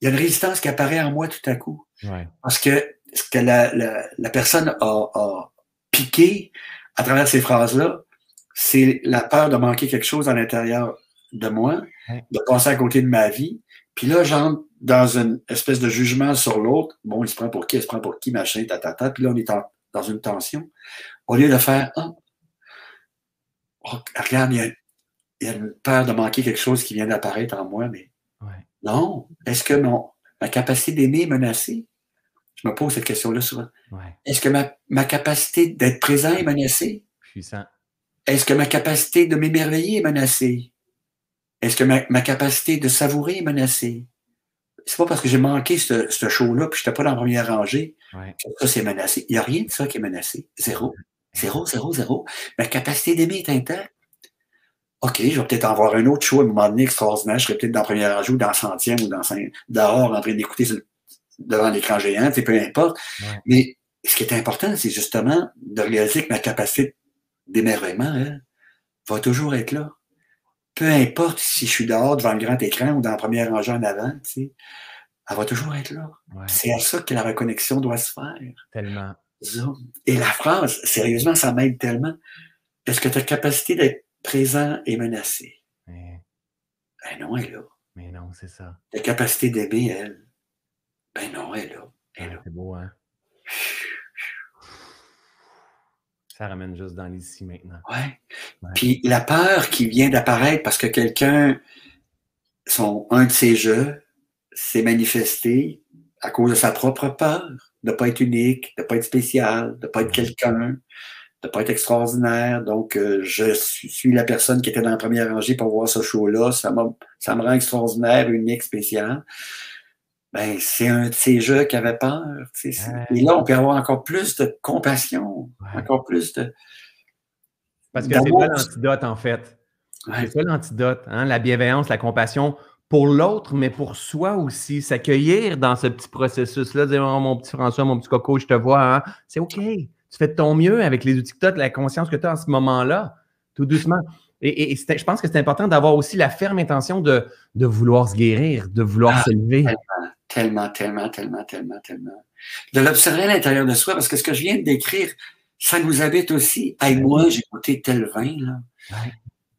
il y a une résistance qui apparaît en moi tout à coup. Ouais. Parce que ce que la, la, la personne a, a piqué à travers ces phrases-là, c'est la peur de manquer quelque chose à l'intérieur de moi, de passer à côté de ma vie. Puis là, j'entre dans une espèce de jugement sur l'autre. Bon, il se prend pour qui, il se prend pour qui, machin, tatata. Puis là, on est en- dans une tension. Au lieu de faire, ah, oh, regarde, il y, a, il y a une peur de manquer quelque chose qui vient d'apparaître en moi, mais Ouais. non. Est-ce que mon, ma capacité d'aimer est menacée? Je me pose cette question-là souvent. Ouais. Est-ce que ma, ma capacité d'être présent est menacée? Puissant. Est-ce que ma capacité de m'émerveiller est menacée? Est-ce que ma, ma capacité de savourer est menacée? C'est pas parce que j'ai manqué ce, ce show-là puis je n'étais pas dans la première rangée Ouais. que ça c'est menacé. Il n'y a rien de ça qui est menacé. Zéro. Zéro, zéro, zéro. Ma capacité d'aimer est intacte. OK, je vais peut-être en voir un autre show à un moment donné extraordinaire. Je serais peut-être dans le premier rang ou dans le centième ou dans dehors en train d'écouter devant l'écran géant, peu importe. Mais ce qui est important, c'est justement de réaliser que ma capacité d'émerveillement va toujours être là. Peu importe si je suis dehors devant le grand écran ou dans le premier rangée en avant, tu elle va toujours être là. C'est à ça que la reconnexion doit se faire. Tellement. Et la phrase, sérieusement, ça m'aide tellement. Est-ce que ta capacité d'être présent est menacée? Ben non, elle est là. Mais non, c'est ça. Ta capacité d'aimer, elle. Ben non, elle est là. C'est beau, hein? Ça ramène juste dans l'ici maintenant. Ouais. Puis la peur qui vient d'apparaître parce que quelqu'un, son, un de ses jeux, s'est manifesté à cause de sa propre peur de ne pas être unique, de ne pas être spécial, de ne pas être quelqu'un, de ne pas être extraordinaire. Donc, euh, je suis la personne qui était dans la première rangée pour voir ce show-là. Ça, ça me rend extraordinaire, unique, spécial. Ben, c'est un de ces jeux qui avait peur. Et là, on peut avoir encore plus de compassion, encore plus de. Parce que c'est pas l'antidote, en fait. C'est ça l'antidote. Hein? La bienveillance, la compassion pour l'autre, mais pour soi aussi. S'accueillir dans ce petit processus-là, dire oh, mon petit François, mon petit coco, je te vois, hein? c'est OK. Tu fais de ton mieux avec les outils que tu as, la conscience que tu as en ce moment-là, tout doucement. Et, je pense que c'est important d'avoir aussi la ferme intention de, de vouloir se guérir, de vouloir ah, se lever. Tellement, tellement, tellement, tellement, tellement. De l'observer à l'intérieur de soi, parce que ce que je viens de décrire, ça nous habite aussi. Hey, moi, j'ai goûté tel vin, là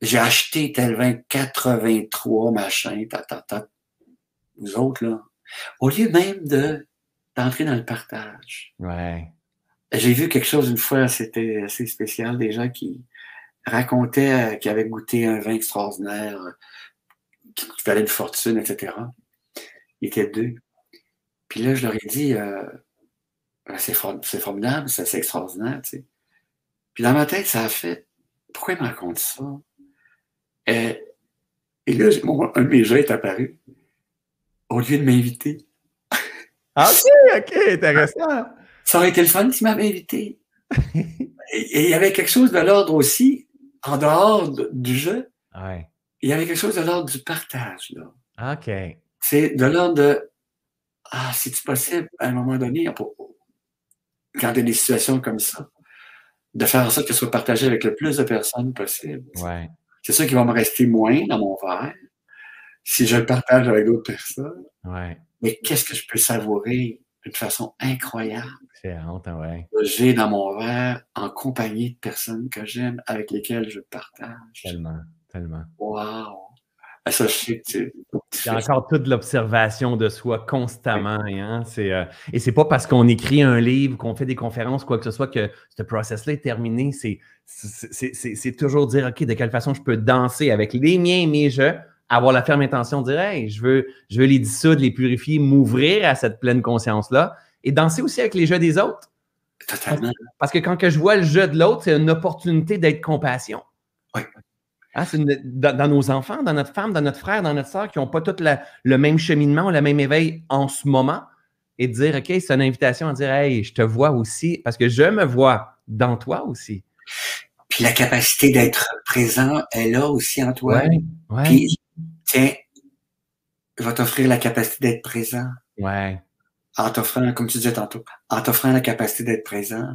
j'ai acheté tel 83 machin, ta, ta, ta. Vous autres, là. Au lieu même de d'entrer dans le partage. Ouais. J'ai vu quelque chose une fois, c'était assez spécial, des gens qui racontaient euh, qu'ils avaient goûté un vin extraordinaire, qui valait une fortune, etc. Ils étaient deux. Puis là, je leur ai dit, euh, ben, c'est formidable, c'est extraordinaire, tu sais. Puis dans ma tête, ça a fait, pourquoi ils me racontent ça? Euh, et là, un de mes jeux est apparu. Au lieu de m'inviter. Ah, ok, ok, intéressant. Ça aurait été le fun s'il m'avait invité. et il y avait quelque chose de l'ordre aussi, en dehors du jeu. Ouais. Il y avait quelque chose de l'ordre du partage. Là. OK. C'est de l'ordre de Ah, c'est-tu possible, à un moment donné, quand il y a des situations comme ça, de faire en sorte que ce soit partagé avec le plus de personnes possible? Ouais. C'est ça qui va me rester moins dans mon verre si je le partage avec d'autres personnes. Ouais. Mais qu'est-ce que je peux savourer d'une façon incroyable? C'est honte, hein, ouais. J'ai dans mon verre en compagnie de personnes que j'aime, avec lesquelles je partage. Tellement, tellement. Wow! Ah, ça, je sais Il y a encore toute l'observation de soi constamment. Hein? C'est, euh, et c'est pas parce qu'on écrit un livre, qu'on fait des conférences, quoi que ce soit, que ce process-là est terminé. C'est, c'est, toujours dire, OK, de quelle façon je peux danser avec les miens et mes jeux, avoir la ferme intention de dire, hey, je veux, je veux les dissoudre, les purifier, m'ouvrir à cette pleine conscience-là et danser aussi avec les jeux des autres. Totalement. Parce que quand que je vois le jeu de l'autre, c'est une opportunité d'être compassion. Oui. Hein, dans, nos enfants, dans notre femme, dans notre frère, dans notre soeur, qui n'ont pas tous le même cheminement, le même éveil en ce moment, et de dire, OK, c'est une invitation à dire, hey, je te vois aussi, parce que je me vois dans toi aussi. Puis la capacité d'être présent est là aussi en toi. Ouais, Puis, tiens, je vais t'offrir la capacité d'être présent. Ouais. En t'offrant, comme tu disais tantôt, en t'offrant la capacité d'être présent,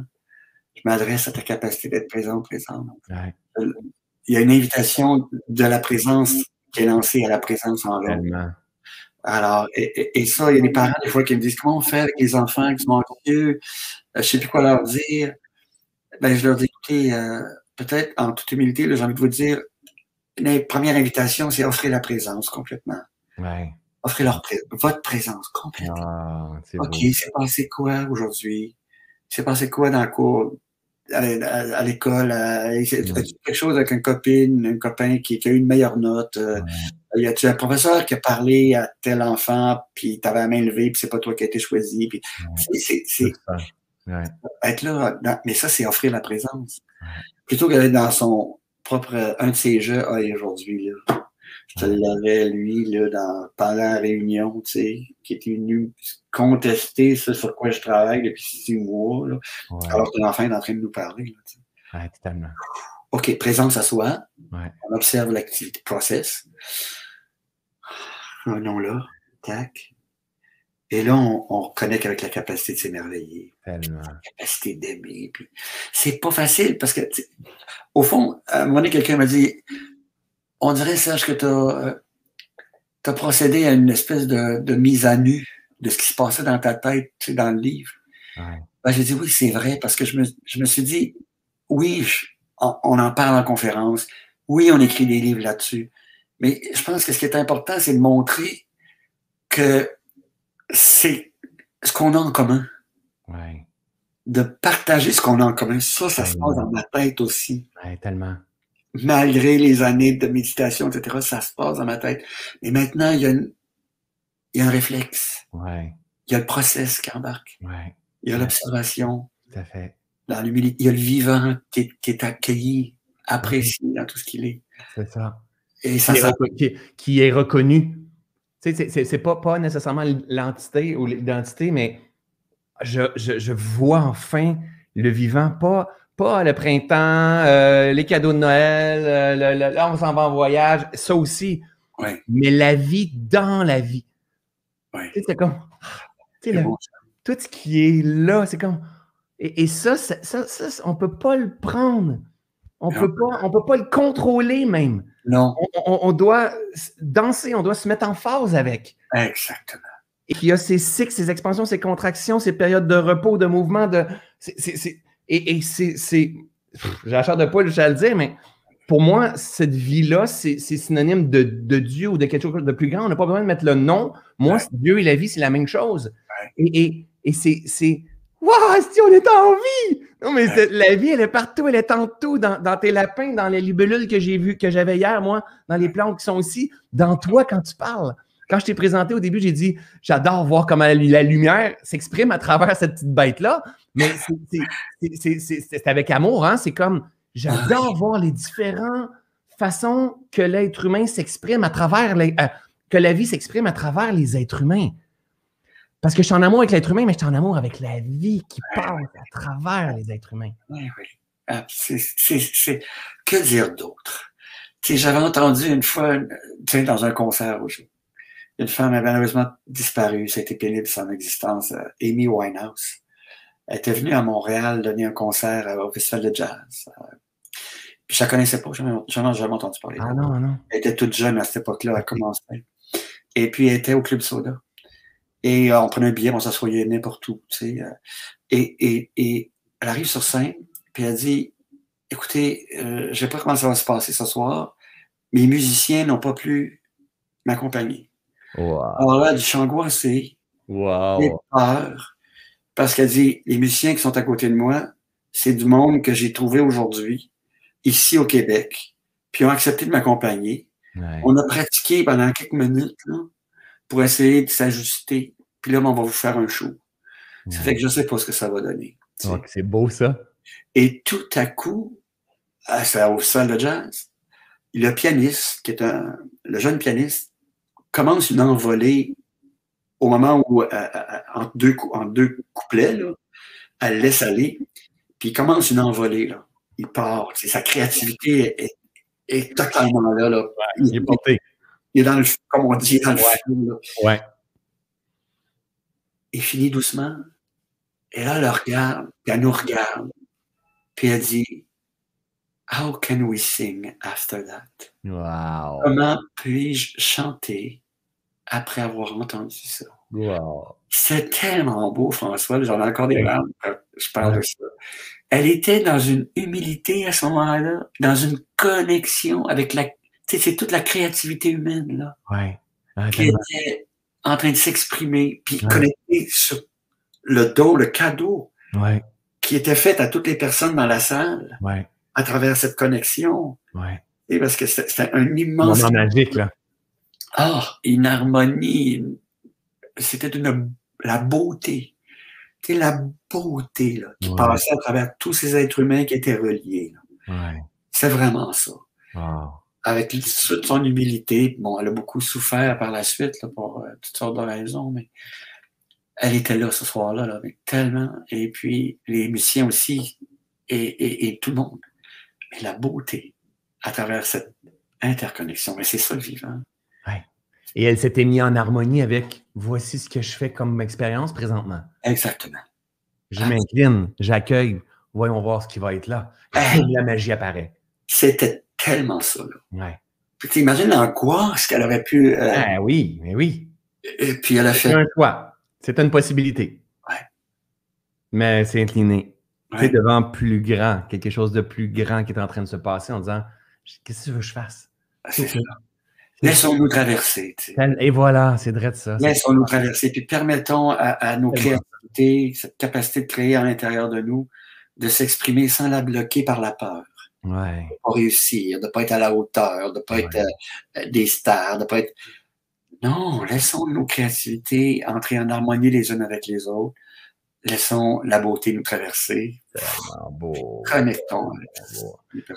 je m'adresse à ta capacité d'être présent, présent. Ouais il y a une invitation de la présence qui est lancée à la présence en l'autre. Alors, et, ça, il y a des parents, des fois, qui me disent comment on fait avec les enfants qui sont anxieux, je sais plus quoi leur dire. Ben, je leur dis, écoutez, euh, peut-être en toute humilité, j'ai envie de vous dire, la première invitation, c'est offrir la présence complètement. Ouais. Offrir leur votre présence complètement. Ah, OK, c'est passé quoi aujourd'hui? C'est passé quoi dans le cours? À, l'école, quelque chose avec une copine, un copain qui, a eu une meilleure note. Euh, y a-tu un professeur qui a parlé à tel enfant, puis tu avais la main levée, puis c'est pas toi qui as été choisi. Puis c'est être là, mais ça, c'est offrir la présence. Plutôt que d'être dans son propre, un de ses jeux, ah, aujourd'hui, là. Je te l'avais, lui, là, dans, pendant la réunion, tu sais, qui était venu contester ce sur quoi je travaille depuis six mois, là, alors que l'enfant est en train de nous parler. Là, ouais, totalement. OK, présence à soi. Ouais. On observe l'activité, process. Un nom là, tac. Et là, on, on reconnecte avec la capacité de s'émerveiller, Tellement. la capacité d'aimer. Puis c'est pas facile parce que, au fond, à un moment donné, quelqu'un m'a dit, on dirait, Serge, que tu as, procédé à une espèce de, de mise à nu de ce qui se passait dans ta tête, tu sais, dans le livre. Ouais. Ben, j'ai dit oui, c'est vrai, parce que je me, je me suis dit, oui, je- on, on en parle en conférence, oui, on écrit des livres là-dessus, mais je pense que ce qui est important, c'est de montrer que c'est ce qu'on a en commun, Ouais. de partager ce qu'on a en commun. Ça, ça se passe dans ma tête aussi. Ouais, tellement. Malgré les années de méditation, etc., ça se passe dans ma tête. Mais maintenant, il y a, une- il y a un réflexe, Ouais. il y a le process qui embarque, Ouais. il y a l'observation, Tout à fait. dans l'humilité. Il y a le vivant qui est, qui est accueilli, apprécié dans tout ce qu'il est. C'est ça. Et ça, qui est, ça reco- qui- est reconnu. Tu sais, c'est pas, pas nécessairement l'entité ou l'identité, mais je, je- je vois enfin le vivant, pas, pas le printemps, euh, les cadeaux de Noël, euh, le- le- là on s'en va en voyage, ça aussi, ouais, mais la vie dans la vie. ouais. C'est comme, bon, tout ce qui est là, c'est comme, et, et ça, ça, ça, ça, on peut pas le prendre. On Non. peut pas, on peut pas le contrôler même Non, on, on- on doit danser, on doit se mettre en phase avec. exactement. Et qu'il y a ces cycles, ces expansions, ces contractions, ces périodes de repos, de mouvement, de. c'est- et et c'est. J'ai la chair de poule, je vais le dire, mais pour moi, cette vie-là, c'est c'est synonyme de, de Dieu ou de quelque chose de plus grand. On n'a pas besoin de mettre le nom. Moi, Ouais. Dieu et la vie, c'est la même chose. Ouais. Et, et, et c'est. c'est Waouh, si on est en vie! Non, mais Ouais. la vie, elle est partout, elle est en tout, dans, dans tes lapins, dans les libellules que j'ai vues, que j'avais hier, moi, dans les plantes qui sont ici, dans toi quand tu parles. Quand je t'ai présenté au début, j'ai dit j'adore voir comment la, lumière s'exprime à travers cette petite bête-là. Mais c'est- avec amour, hein? C'est comme j'adore voir les différentes façons que l'être humain s'exprime à travers les, euh, que la vie s'exprime à travers les êtres humains. Parce que je suis en amour avec l'être humain, mais je suis en amour avec la vie qui passe à travers les êtres humains. Oui, oui. Ah, c'est, que dire d'autre? J'avais entendu une fois, tu sais, dans un concert où je- une femme a malheureusement disparu, ça a été pénible son existence, euh, Amy Winehouse. Elle était venue à Montréal donner un concert au Festival de Jazz. Euh, Puis je la connaissais pas, j'en ai jamais entendu parler. Ah non, non. Elle était toute jeune à cette époque-là, elle commençait. Et puis, elle était au Club Soda. Et euh, on prenait un billet, on s'assoyait n'importe où, tu sais. euh. et, et, et elle arrive sur scène, puis elle dit, écoutez, euh, je sais pas comment ça va se passer ce soir, mes musiciens n'ont pas pu m'accompagner. Wow. Alors là, je suis angoissée, j'ai Wow. peur, parce qu'elle dit, les musiciens qui sont à côté de moi, c'est du monde que j'ai trouvé aujourd'hui, ici au Québec, puis ils ont accepté de m'accompagner. Ouais. On a pratiqué pendant quelques minutes là, pour essayer de s'ajuster. Puis là, ben, on va vous faire un show. Ça fait que je sais pas ce que ça va donner. tu sais. Donc, c'est beau ça. Et tout à coup, à sa au salle de jazz, le pianiste, qui est un, le jeune pianiste, commence une envolée au moment où, euh, euh, entre, deux, entre deux couplets, là, elle laisse aller, puis il commence une envolée. Là. Il part. Sa créativité est, est totalement là. là. Il est porté. il est dans le, comme on dit, dans le Ouais. film, là. Ouais. Il finit doucement. Et là, elle le regarde, puis elle nous regarde. Puis elle dit, How can we sing after that? Wow. Comment puis-je chanter après avoir entendu ça? Wow. C'est tellement beau, François. J'en ai encore des larmes quand je parle de ça. Elle était dans une humilité à ce moment-là, dans une connexion avec la. C'est toute la créativité humaine, là. Ouais. Ah, qui tellement. était en train de s'exprimer, puis Ouais. connecté sur le dos, le cadeau Ouais. qui était fait à toutes les personnes dans la salle Ouais. à travers cette connexion. Ouais. Et parce que c'était c'était un immense... Moment magique, là. Ah, une harmonie. C'était une la beauté. C'était la beauté là, qui Ouais. passait à travers tous ces êtres humains qui étaient reliés. Ouais. C'est vraiment ça. Wow. Avec toute son humilité, bon, elle a beaucoup souffert par la suite là, pour euh, toutes sortes de raisons, mais elle était là ce soir-là, là, mais tellement. Et puis les musiciens aussi, et, et, et tout le monde. mais la beauté à travers cette interconnexion. Mais c'est ça le vivant. Ouais. Et elle s'était mise en harmonie avec voici ce que je fais comme expérience présentement. Exactement. Je m'incline, j'accueille, voyons voir ce qui va être là. Et la magie apparaît. C'était tellement ça. Là. Ouais. Puis tu imagines l'angoisse qu'elle aurait pu. Euh, Ah oui, mais oui. et puis elle a C'est fait. un choix. C'est une possibilité. Ouais. Mais c'est incliné. Tu sais, Ouais. devant plus grand, quelque chose de plus grand qui est en train de se passer en disant Qu'est-ce que tu veux que je fasse? C'est ça. Laissons-nous traverser. tu sais. Et voilà, c'est vrai de ça. Laissons-nous traverser. Puis permettons à, à nos créativités, cette capacité de créer à l'intérieur de nous, de s'exprimer sans la bloquer par la peur. Ouais. pas réussir, de pas être à la hauteur, de pas Ouais. être euh, des stars, de pas être. Non, laissons nos créativités entrer en harmonie les unes avec les autres. Laissons la beauté nous traverser. Ah, beau. Connectons.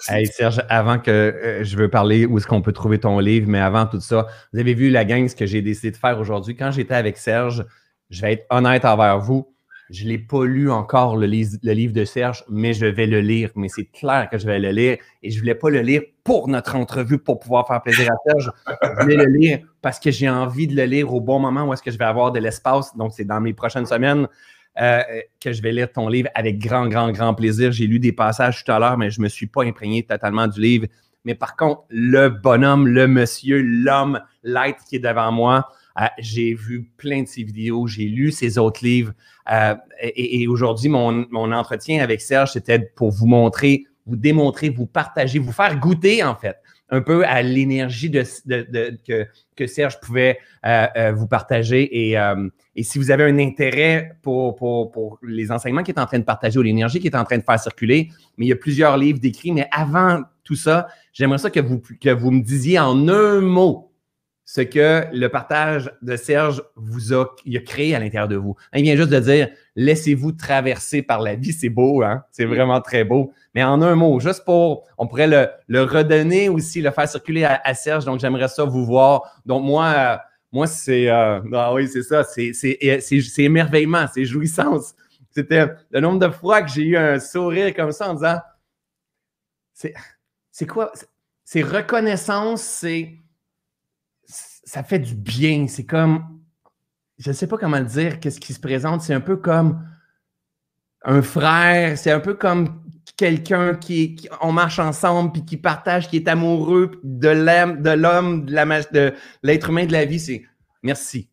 Hey Serge, avant que euh, je veux parler où est-ce qu'on peut trouver ton livre, mais avant tout ça, vous avez vu la gang, ce que j'ai décidé de faire aujourd'hui. Quand j'étais avec Serge, je vais être honnête envers vous, je ne l'ai pas lu encore le, le livre de Serge, mais je vais le lire. Mais c'est clair que je vais le lire et je ne voulais pas le lire pour notre entrevue, pour pouvoir faire plaisir à Serge. Je voulais le lire parce que j'ai envie de le lire au bon moment où est-ce que je vais avoir de l'espace. Donc, c'est dans mes prochaines semaines. Euh, que je vais lire ton livre avec grand, grand, grand plaisir. J'ai lu des passages tout à l'heure, mais je ne me suis pas imprégné totalement du livre. Mais par contre, le bonhomme, le monsieur, l'homme, l'être qui est devant moi, euh, j'ai vu plein de ses vidéos, j'ai lu ses autres livres. euh, et et aujourd'hui, mon, mon entretien avec Serge, c'était pour vous montrer, vous démontrer, vous partager, vous faire goûter, en fait, un peu à l'énergie de, que, que Serge pouvait euh, euh, vous partager. Et, euh, et si vous avez un intérêt pour, pour, pour les enseignements qu'il est en train de partager ou l'énergie qu'il est en train de faire circuler, mais il y a plusieurs livres d'écrits. Mais avant tout ça, j'aimerais ça que vous, que vous me disiez en un mot ce que le partage de Serge vous a, créé à l'intérieur de vous. Il vient juste de dire laissez-vous traverser par la vie. C'est beau, hein? C'est vraiment très beau. Mais en un mot, juste pour, on pourrait le, redonner aussi, le faire circuler à, Serge. Donc, j'aimerais ça vous voir. Donc, moi, euh, moi, c'est. euh, ah oui, c'est ça. C'est c'est- c'est- émerveillement, c'est jouissance. C'était le nombre de fois que j'ai eu un sourire comme ça en disant c'est quoi? C'est reconnaissance, c'est. Ça fait du bien. C'est comme. Je ne sais pas comment le dire, qu'est-ce qui se présente. C'est un peu comme un frère, c'est un peu comme quelqu'un qui, qui- on marche ensemble puis qui partage, qui est amoureux de l'homme, de l'être humain, de la vie. C'est merci.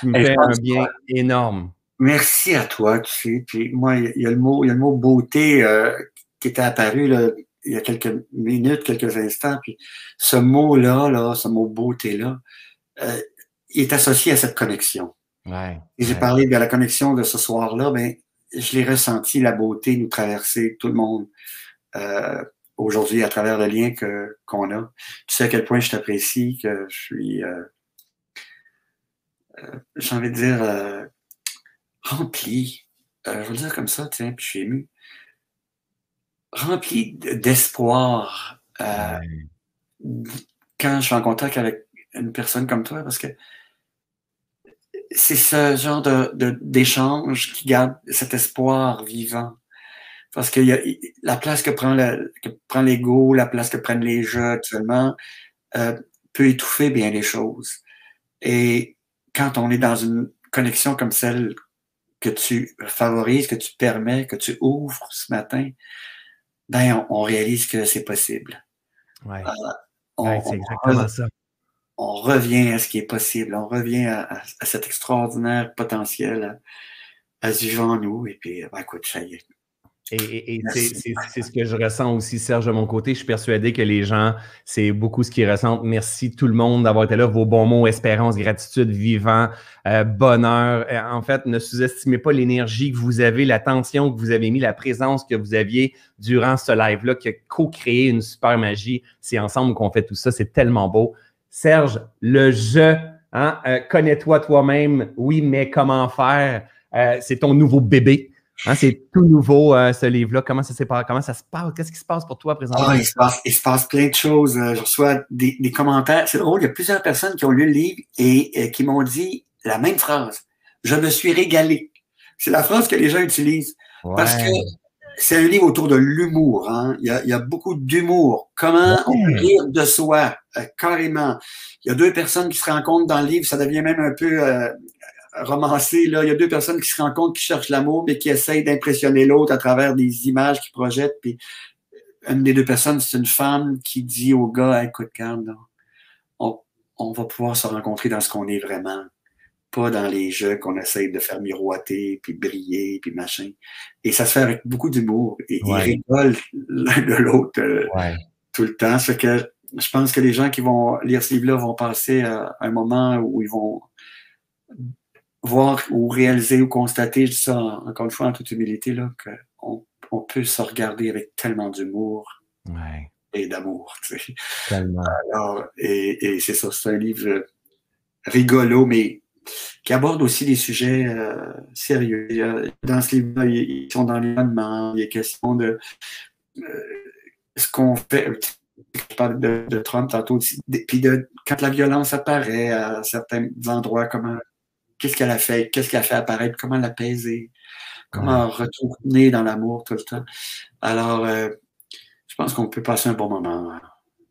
Tu me fais un bien énorme. Merci à toi, tu sais. Puis moi, il y a le mot, il y a le mot beauté euh, qui était apparu là, il y a quelques minutes, quelques instants. Puis ce mot-là, là, ce mot beauté-là, euh, il est associé à cette connexion. Ouais. Et j'ai Ouais. parlé de la connexion de ce soir-là, ben, je l'ai ressenti, la beauté nous traverser, tout le monde, euh, aujourd'hui, à travers le lien que, qu'on a. Tu sais à quel point je t'apprécie, que je suis, euh, euh, j'ai envie de dire, euh, rempli, euh, je veux le dire comme ça, tiens, puis je suis ému, rempli d'espoir euh, quand je suis en contact avec une personne comme toi, parce que c'est ce genre de, d'échange qui garde cet espoir vivant. Parce que y a, y- la place que prend, le, que prend l'ego, la place que prennent les jeux actuellement, euh, peut étouffer bien les choses. Et quand on est dans une connexion comme celle que tu favorises, que tu permets, que tu ouvres ce matin, ben on, on réalise que c'est possible. Ouais. On, Ouais, c'est on- exactement ça. On revient à ce qui est possible, on revient à, à- à cet extraordinaire potentiel à, en nous. Et puis, ben, écoute, ça y est. Et, et- et Merci. c'est c'est- c'est ce que je ressens aussi, Serge, de mon côté. Je suis persuadé que les gens, c'est beaucoup ce qu'ils ressentent. Merci tout le monde d'avoir été là. Vos bons mots, espérance, gratitude, vivant, euh, bonheur. Euh, En fait, ne sous-estimez pas l'énergie que vous avez, l'attention que vous avez mis, la présence que vous aviez durant ce live-là qui a co-créé une super magie. C'est ensemble qu'on fait tout ça. C'est tellement beau. Serge, le je, hein, euh, connais-toi toi-même. Oui, mais comment faire? Euh, c'est ton nouveau bébé. Hein, c'est tout nouveau, euh, ce livre-là. Comment ça, comment ça se passe? Qu'est-ce qui se passe pour toi présentement? Ah, il, se passe, il se passe plein de choses. Euh, Je reçois des, des commentaires. C'est drôle, il y a plusieurs personnes qui ont lu le livre et qui m'ont dit la même phrase. Je me suis régalé. C'est la phrase que les gens utilisent. Parce que c'est un livre autour de l'humour. Hein? Il, y a, il y a beaucoup d'humour. Comment rire de soi, euh, carrément? Il y a deux personnes qui se rencontrent dans le livre, ça devient même un peu euh, romancé. Là. Il y a deux personnes qui se rencontrent, qui cherchent l'amour, mais qui essayent d'impressionner l'autre à travers des images qu'ils projettent. Puis une des deux personnes, c'est une femme qui dit au gars, écoute, garde, on, on va pouvoir se rencontrer dans ce qu'on est vraiment pas dans les jeux qu'on essaye de faire miroiter, puis briller, puis machin. Et ça se fait avec beaucoup d'humour. Et ils rigolent l'un de l'autre euh, tout le temps. Ce que je pense que les gens qui vont lire ce livre-là vont passer à un moment où ils vont voir ou réaliser ou constater, je dis ça encore une fois en toute humilité, là, qu'on on peut se regarder avec tellement d'humour et d'amour. Alors, et, et c'est ça, c'est un livre rigolo, mais qui aborde aussi des sujets euh, sérieux. Dans ce livre-là, ils sont dans l'environnement, il y a question de euh, ce qu'on fait. Je parle de, Trump tantôt, puis de quand la violence apparaît à certains endroits, comment qu'est-ce qu'elle a fait, qu'est-ce qu'elle a fait apparaître, comment l'apaiser, comment retourner dans l'amour tout le temps. Alors, euh, je pense qu'on peut passer un bon moment.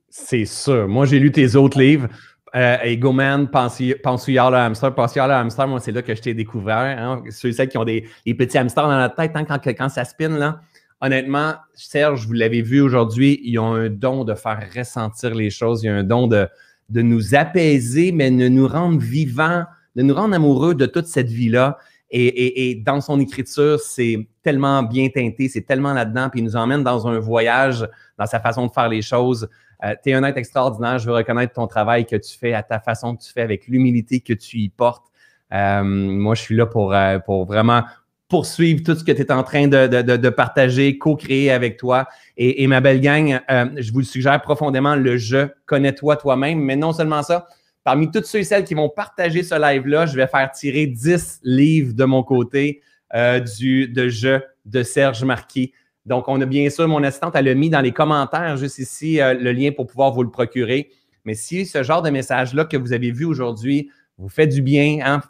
C'est sûr. Moi, j'ai lu tes autres livres. Euh, Ego Man, Pensouillard le hamster. Pensouillard le hamster, moi, c'est là que je t'ai découvert. Hein. Ceux et celles qui ont des, petits hamsters dans la tête, hein, quand, quand ça spinne, là. Honnêtement, Serge, vous l'avez vu aujourd'hui, ils ont un don de faire ressentir les choses. Ils ont un don de, de nous apaiser, mais de nous rendre vivants, de nous rendre amoureux de toute cette vie-là. Et, et, dans son écriture, c'est tellement bien teinté, c'est tellement là-dedans, puis il nous emmène dans un voyage, dans sa façon de faire les choses. Euh, tu es un être extraordinaire. Je veux reconnaître ton travail que tu fais à ta façon que tu fais, avec l'humilité que tu y portes. Euh, moi, je suis là pour, euh, pour vraiment poursuivre tout ce que tu es en train de, de, de partager, co-créer avec toi. Et, ma belle gang, je vous le suggère profondément, le jeu Connais-toi toi-même. Mais non seulement ça, parmi toutes ceux et celles qui vont partager ce live-là, je vais faire tirer 10 livres de mon côté du, de jeu de Serge Marquis. Donc, on a bien sûr, mon assistante, elle a mis dans les commentaires juste ici euh, le lien pour pouvoir vous le procurer. Mais si ce genre de message-là que vous avez vu aujourd'hui vous fait du bien, hein,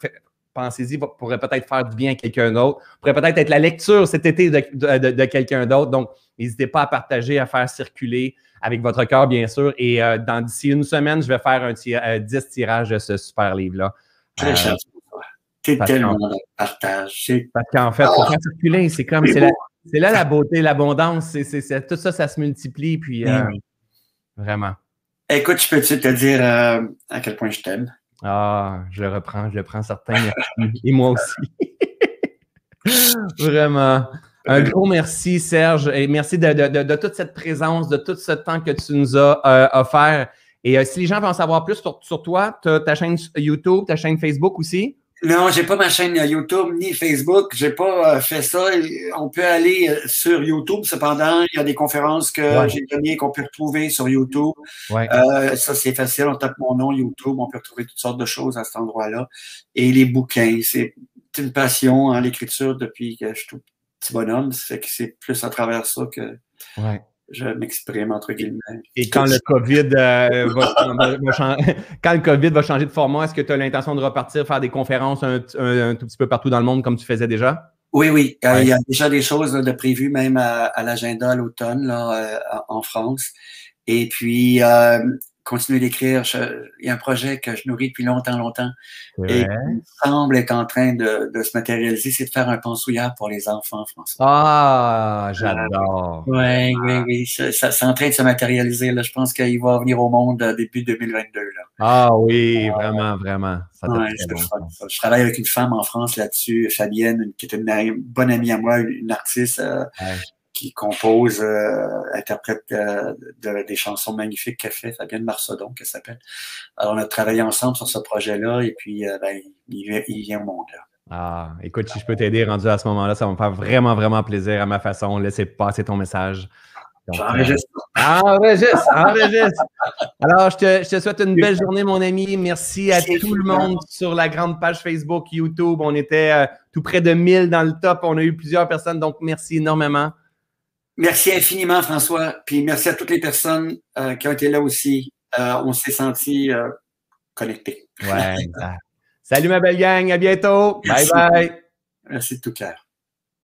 pensez-y, pourrait peut-être faire du bien à quelqu'un d'autre, pourrait peut-être être la lecture cet été de, quelqu'un d'autre. Donc, n'hésitez pas à partager, à faire circuler avec votre cœur, bien sûr. Et euh, dans d'ici une semaine, je vais faire un 10 euh, tirages de ce super livre-là. Très euh, C'est tellement partage. Parce qu'en fait, il faut faire circuler. C'est comme, c'est la, c'est là la beauté, l'abondance. C'est, tout ça, ça se multiplie. Puis, euh, vraiment. Écoute, je peux-tu te dire euh, à quel point je t'aime? Ah, je le reprends, je le prends certain. Et moi aussi. vraiment. Un gros merci, Serge. Et merci de, toute cette présence, de tout ce temps que tu nous as euh, offert. Et si les gens veulent en savoir plus sur, sur toi, tu as ta chaîne YouTube, ta chaîne Facebook aussi? Non, j'ai pas ma chaîne YouTube ni Facebook. J'ai pas euh, fait ça. On peut aller euh, sur YouTube. Cependant, il y a des conférences que j'ai données qu'on peut retrouver sur YouTube. Euh, ça, c'est facile. On tape mon nom YouTube. On peut retrouver toutes sortes de choses à cet endroit-là. Et les bouquins, c'est une passion, hein, l'écriture depuis que je suis tout petit bonhomme. C'est plus à travers ça que je m'exprime entre guillemets. Et quand le COVID euh, va, changer, quand le COVID va changer de format, est-ce que tu as l'intention de repartir faire des conférences un, tout petit peu partout dans le monde comme tu faisais déjà? Oui, oui. Euh, il y a déjà des choses de prévues même à, l'agenda à l'automne là, euh, en France. Et puis continuer d'écrire. Il y a un projet que je nourris depuis longtemps, longtemps, et qui semble être en train de, de se matérialiser, c'est de faire un pensouillard pour les enfants, François. Ah, j'adore. oui, oui, oui. Ça, c'est en train de se matérialiser. Là. Je pense qu'il va venir au monde début 2022. Là. Ah oui, vraiment, vraiment. Ça ouais, je travaille avec une femme en France là-dessus, Fabienne, qui est une, bonne amie à moi, une artiste. Euh, qui compose, euh, interprète euh, des chansons magnifiques qu'elle fait, Fabienne Marcedon, qu'elle s'appelle. Alors, on a travaillé ensemble sur ce projet-là et puis, euh, ben, il, il, vient au monde. Là. Ah, écoute, si je peux t'aider rendu à ce moment-là, ça va me faire vraiment, vraiment plaisir à ma façon. Laissez passer ton message. J'enregistre. Enregistre, enregistre. Alors, je te, je te, souhaite une belle journée, mon ami. Merci à tout le monde sur la grande page Facebook, YouTube. On était tout près de 1000 dans le top. On a eu plusieurs personnes, donc merci énormément. Merci infiniment, François. Puis merci à toutes les personnes euh, qui ont été là aussi. Euh, on s'est sentis euh, connectés. Ouais. Salut ma belle gang, à bientôt. Bye bye. Merci de tout cœur.